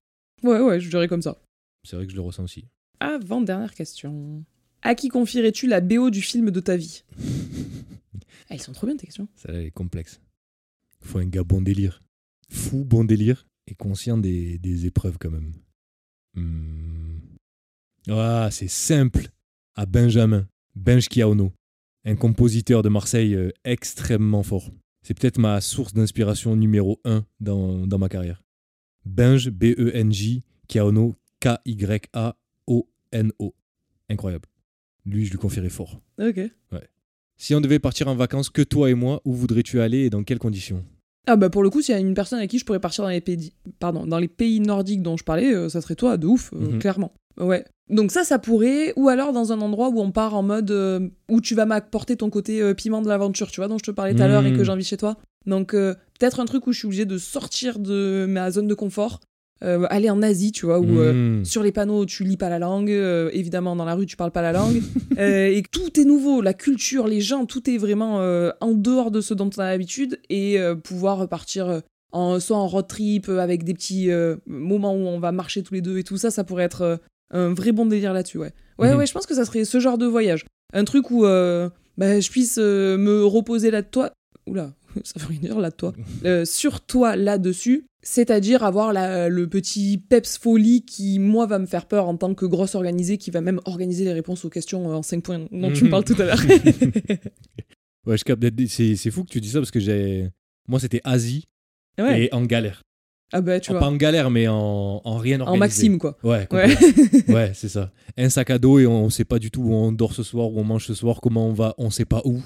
Ouais, ouais, je dirais comme ça. C'est vrai que je le ressens aussi. Avant-dernière question. À qui confierais-tu la BO du film de ta vie? Ah, Ils sont trop bien tes questions. Ça est complexe. Il faut un gars bon délire. Fou, bon délire et conscient des, des épreuves quand même. Hmm. Ah, c'est simple. À Benjamin, Benj Kiaono, un compositeur de Marseille euh, extrêmement fort. C'est peut-être ma source d'inspiration numéro 1 dans, dans ma carrière. Benj, B-E-N-J, Kiaono, K-Y-A-O-N-O. Incroyable. Lui, je lui confierais fort. Ok. Si on devait partir en vacances que toi et moi, où voudrais-tu aller et dans quelles conditions? Ah bah pour le coup, s'il y a une personne avec qui je pourrais partir dans les pays, pardon, dans les pays nordiques dont je parlais, euh, ça serait toi, de ouf, euh, Mhm. clairement. Ouais. Donc ça, ça pourrait, ou alors dans un endroit où on part en mode euh, où tu vas m'apporter ton côté piment de l'aventure, tu vois, dont je te parlais tout à l'heure et que Mhm. j'ai envie chez toi. Donc peut-être un truc où je suis obligée de sortir de ma zone de confort, euh, aller en Asie, tu vois, où euh, Hmm. sur les panneaux tu lis pas la langue, euh, évidemment dans la rue tu parles pas la langue, et tout est nouveau, la culture, les gens, tout est vraiment en dehors de ce dont on a l'habitude, et pouvoir partir euh, en, soit en road trip avec des petits moments où on va marcher tous les deux et tout ça, ça pourrait être un vrai bon délire là-dessus, ouais. Ouais, Mhm. ouais, je pense que ça serait ce genre de voyage. Un truc où bah, je puisse me reposer là de toi. Oula, ça veut rien dire là de toi. Euh, sur toi là-dessus, c'est-à-dire avoir la- le petit peps folie qui, moi, va me faire peur en tant que grosse organisée qui va même organiser les réponses aux questions euh, en 5 points dont tu me parles tout à l'heure. Ouais, je capte. C'est c'est fou que tu dis ça parce que j'ai. Moi, c'était Asie ouais. et en galère. Ah bah, tu En- vois. pas en galère, mais en, en rien En organisé. Maxime, quoi. Ouais, Ouais. ouais, c'est ça. Un sac à dos et on sait pas du tout où on dort ce soir, où on mange ce soir, comment on va, on sait pas où.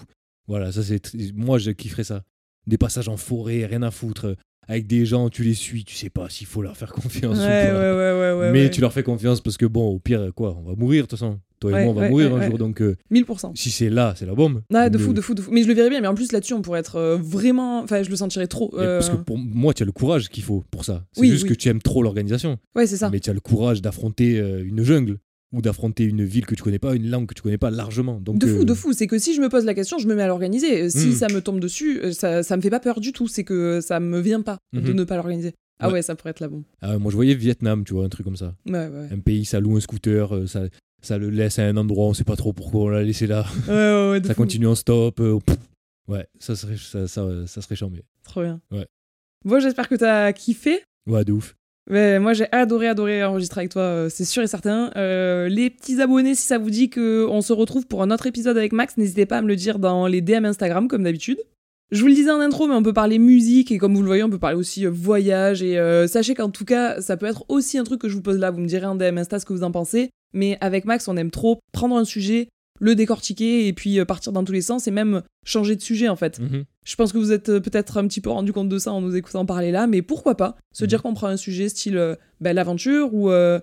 Voilà, ça c'est. Moi, je kifferais ça. Des passages en forêt, rien à foutre. Avec des gens, tu les suis, tu sais pas s'il faut leur faire confiance ouais, ou pas. ouais, ouais. mais tu leur fais confiance parce que bon, au pire, quoi, on va mourir de toute façon. Toi et moi, on va mourir un jour, donc euh, 1000%. si c'est là, c'est la bombe. De Mais- fou, de fou, de fou. Mais je le verrais bien, mais en plus là-dessus, on pourrait être euh, vraiment. Enfin, je le sentirais trop. Parce que euh, pour moi, tu as le courage qu'il faut pour ça. C'est Oui, juste oui. que tu aimes trop l'organisation. Ouais, c'est ça. Mais tu as le courage d'affronter euh, une jungle ou d'affronter une ville que tu connais pas, une langue que tu connais pas largement. Donc, De fou, euh, de fou. C'est que si je me pose la question, je me mets à l'organiser. Euh, Si Mm. ça me tombe dessus, euh, ça, ça me fait pas peur du tout. C'est que ça me vient pas de Mhm. ne pas l'organiser. Ah Ouais. ouais, ça pourrait être la bombe. ah moi, je voyais Vietnam, tu vois, un truc comme ça. Ouais, ouais. Un pays, ça loue un scooter, euh, ça, ça le laisse à un endroit, on sait pas trop pourquoi on l'a laissé là. Ça fou. continue en stop. euh, ouais, ça serait, ça, ça, ça serait charmé. Trop bien. Ouais. Bon, j'espère que t'as kiffé. Ouais, de ouf. Ouais, moi, j'ai adoré, adoré enregistrer avec toi, euh, c'est sûr et certain. Euh, les petits abonnés, si ça vous dit qu'on se retrouve pour un autre épisode avec Max, n'hésitez pas à me le dire dans les DM Instagram, comme d'habitude. Je vous le disais en intro, mais on peut parler musique, et comme vous le voyez, on peut parler aussi euh, voyage, et sachez qu'en tout cas, ça peut être aussi un truc que je vous pose là, vous me direz en DM Insta ce que vous en pensez, mais avec Max, on aime trop prendre un sujet, le décortiquer, et puis euh, partir dans tous les sens, et même changer de sujet, en fait. Mhm. Je pense que vous êtes euh, peut-être un petit peu rendu compte de ça en nous écoutant parler là, mais pourquoi pas se Mhm. dire qu'on prend un sujet style euh, bah, l'aventure ou euh,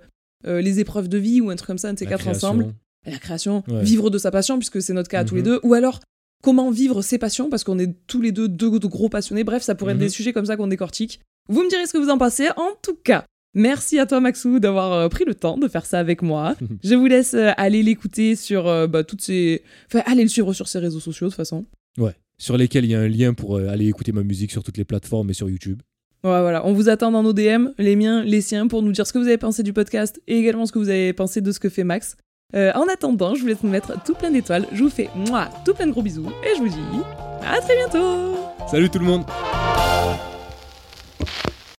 euh, les épreuves de vie ou un truc comme ça, un de ces quatre création. ensemble, la création, Ouais. vivre de sa passion puisque c'est notre cas à tous les Mhm. deux, ou alors comment vivre ses passions parce qu'on est tous les deux deux de gros passionnés. Bref, ça pourrait être des sujets comme ça qu'on décortique. Vous me direz ce que vous en pensez. En tout cas. Merci à toi Maxou d'avoir euh, pris le temps de faire ça avec moi. Je vous laisse euh, aller l'écouter sur euh, bah, toutes ces... Enfin, allez le suivre sur ses réseaux sociaux de toute façon. Ouais. Sur lesquels il y a un lien pour aller écouter ma musique sur toutes les plateformes et sur YouTube. Ouais, voilà, on vous attend dans nos DM, les miens, les siens, pour nous dire ce que vous avez pensé du podcast et également ce que vous avez pensé de ce que fait Max. Euh, en attendant, je vous laisse nous mettre tout plein d'étoiles. Je vous fais moi tout plein de gros bisous et je vous dis à très bientôt Salut tout le monde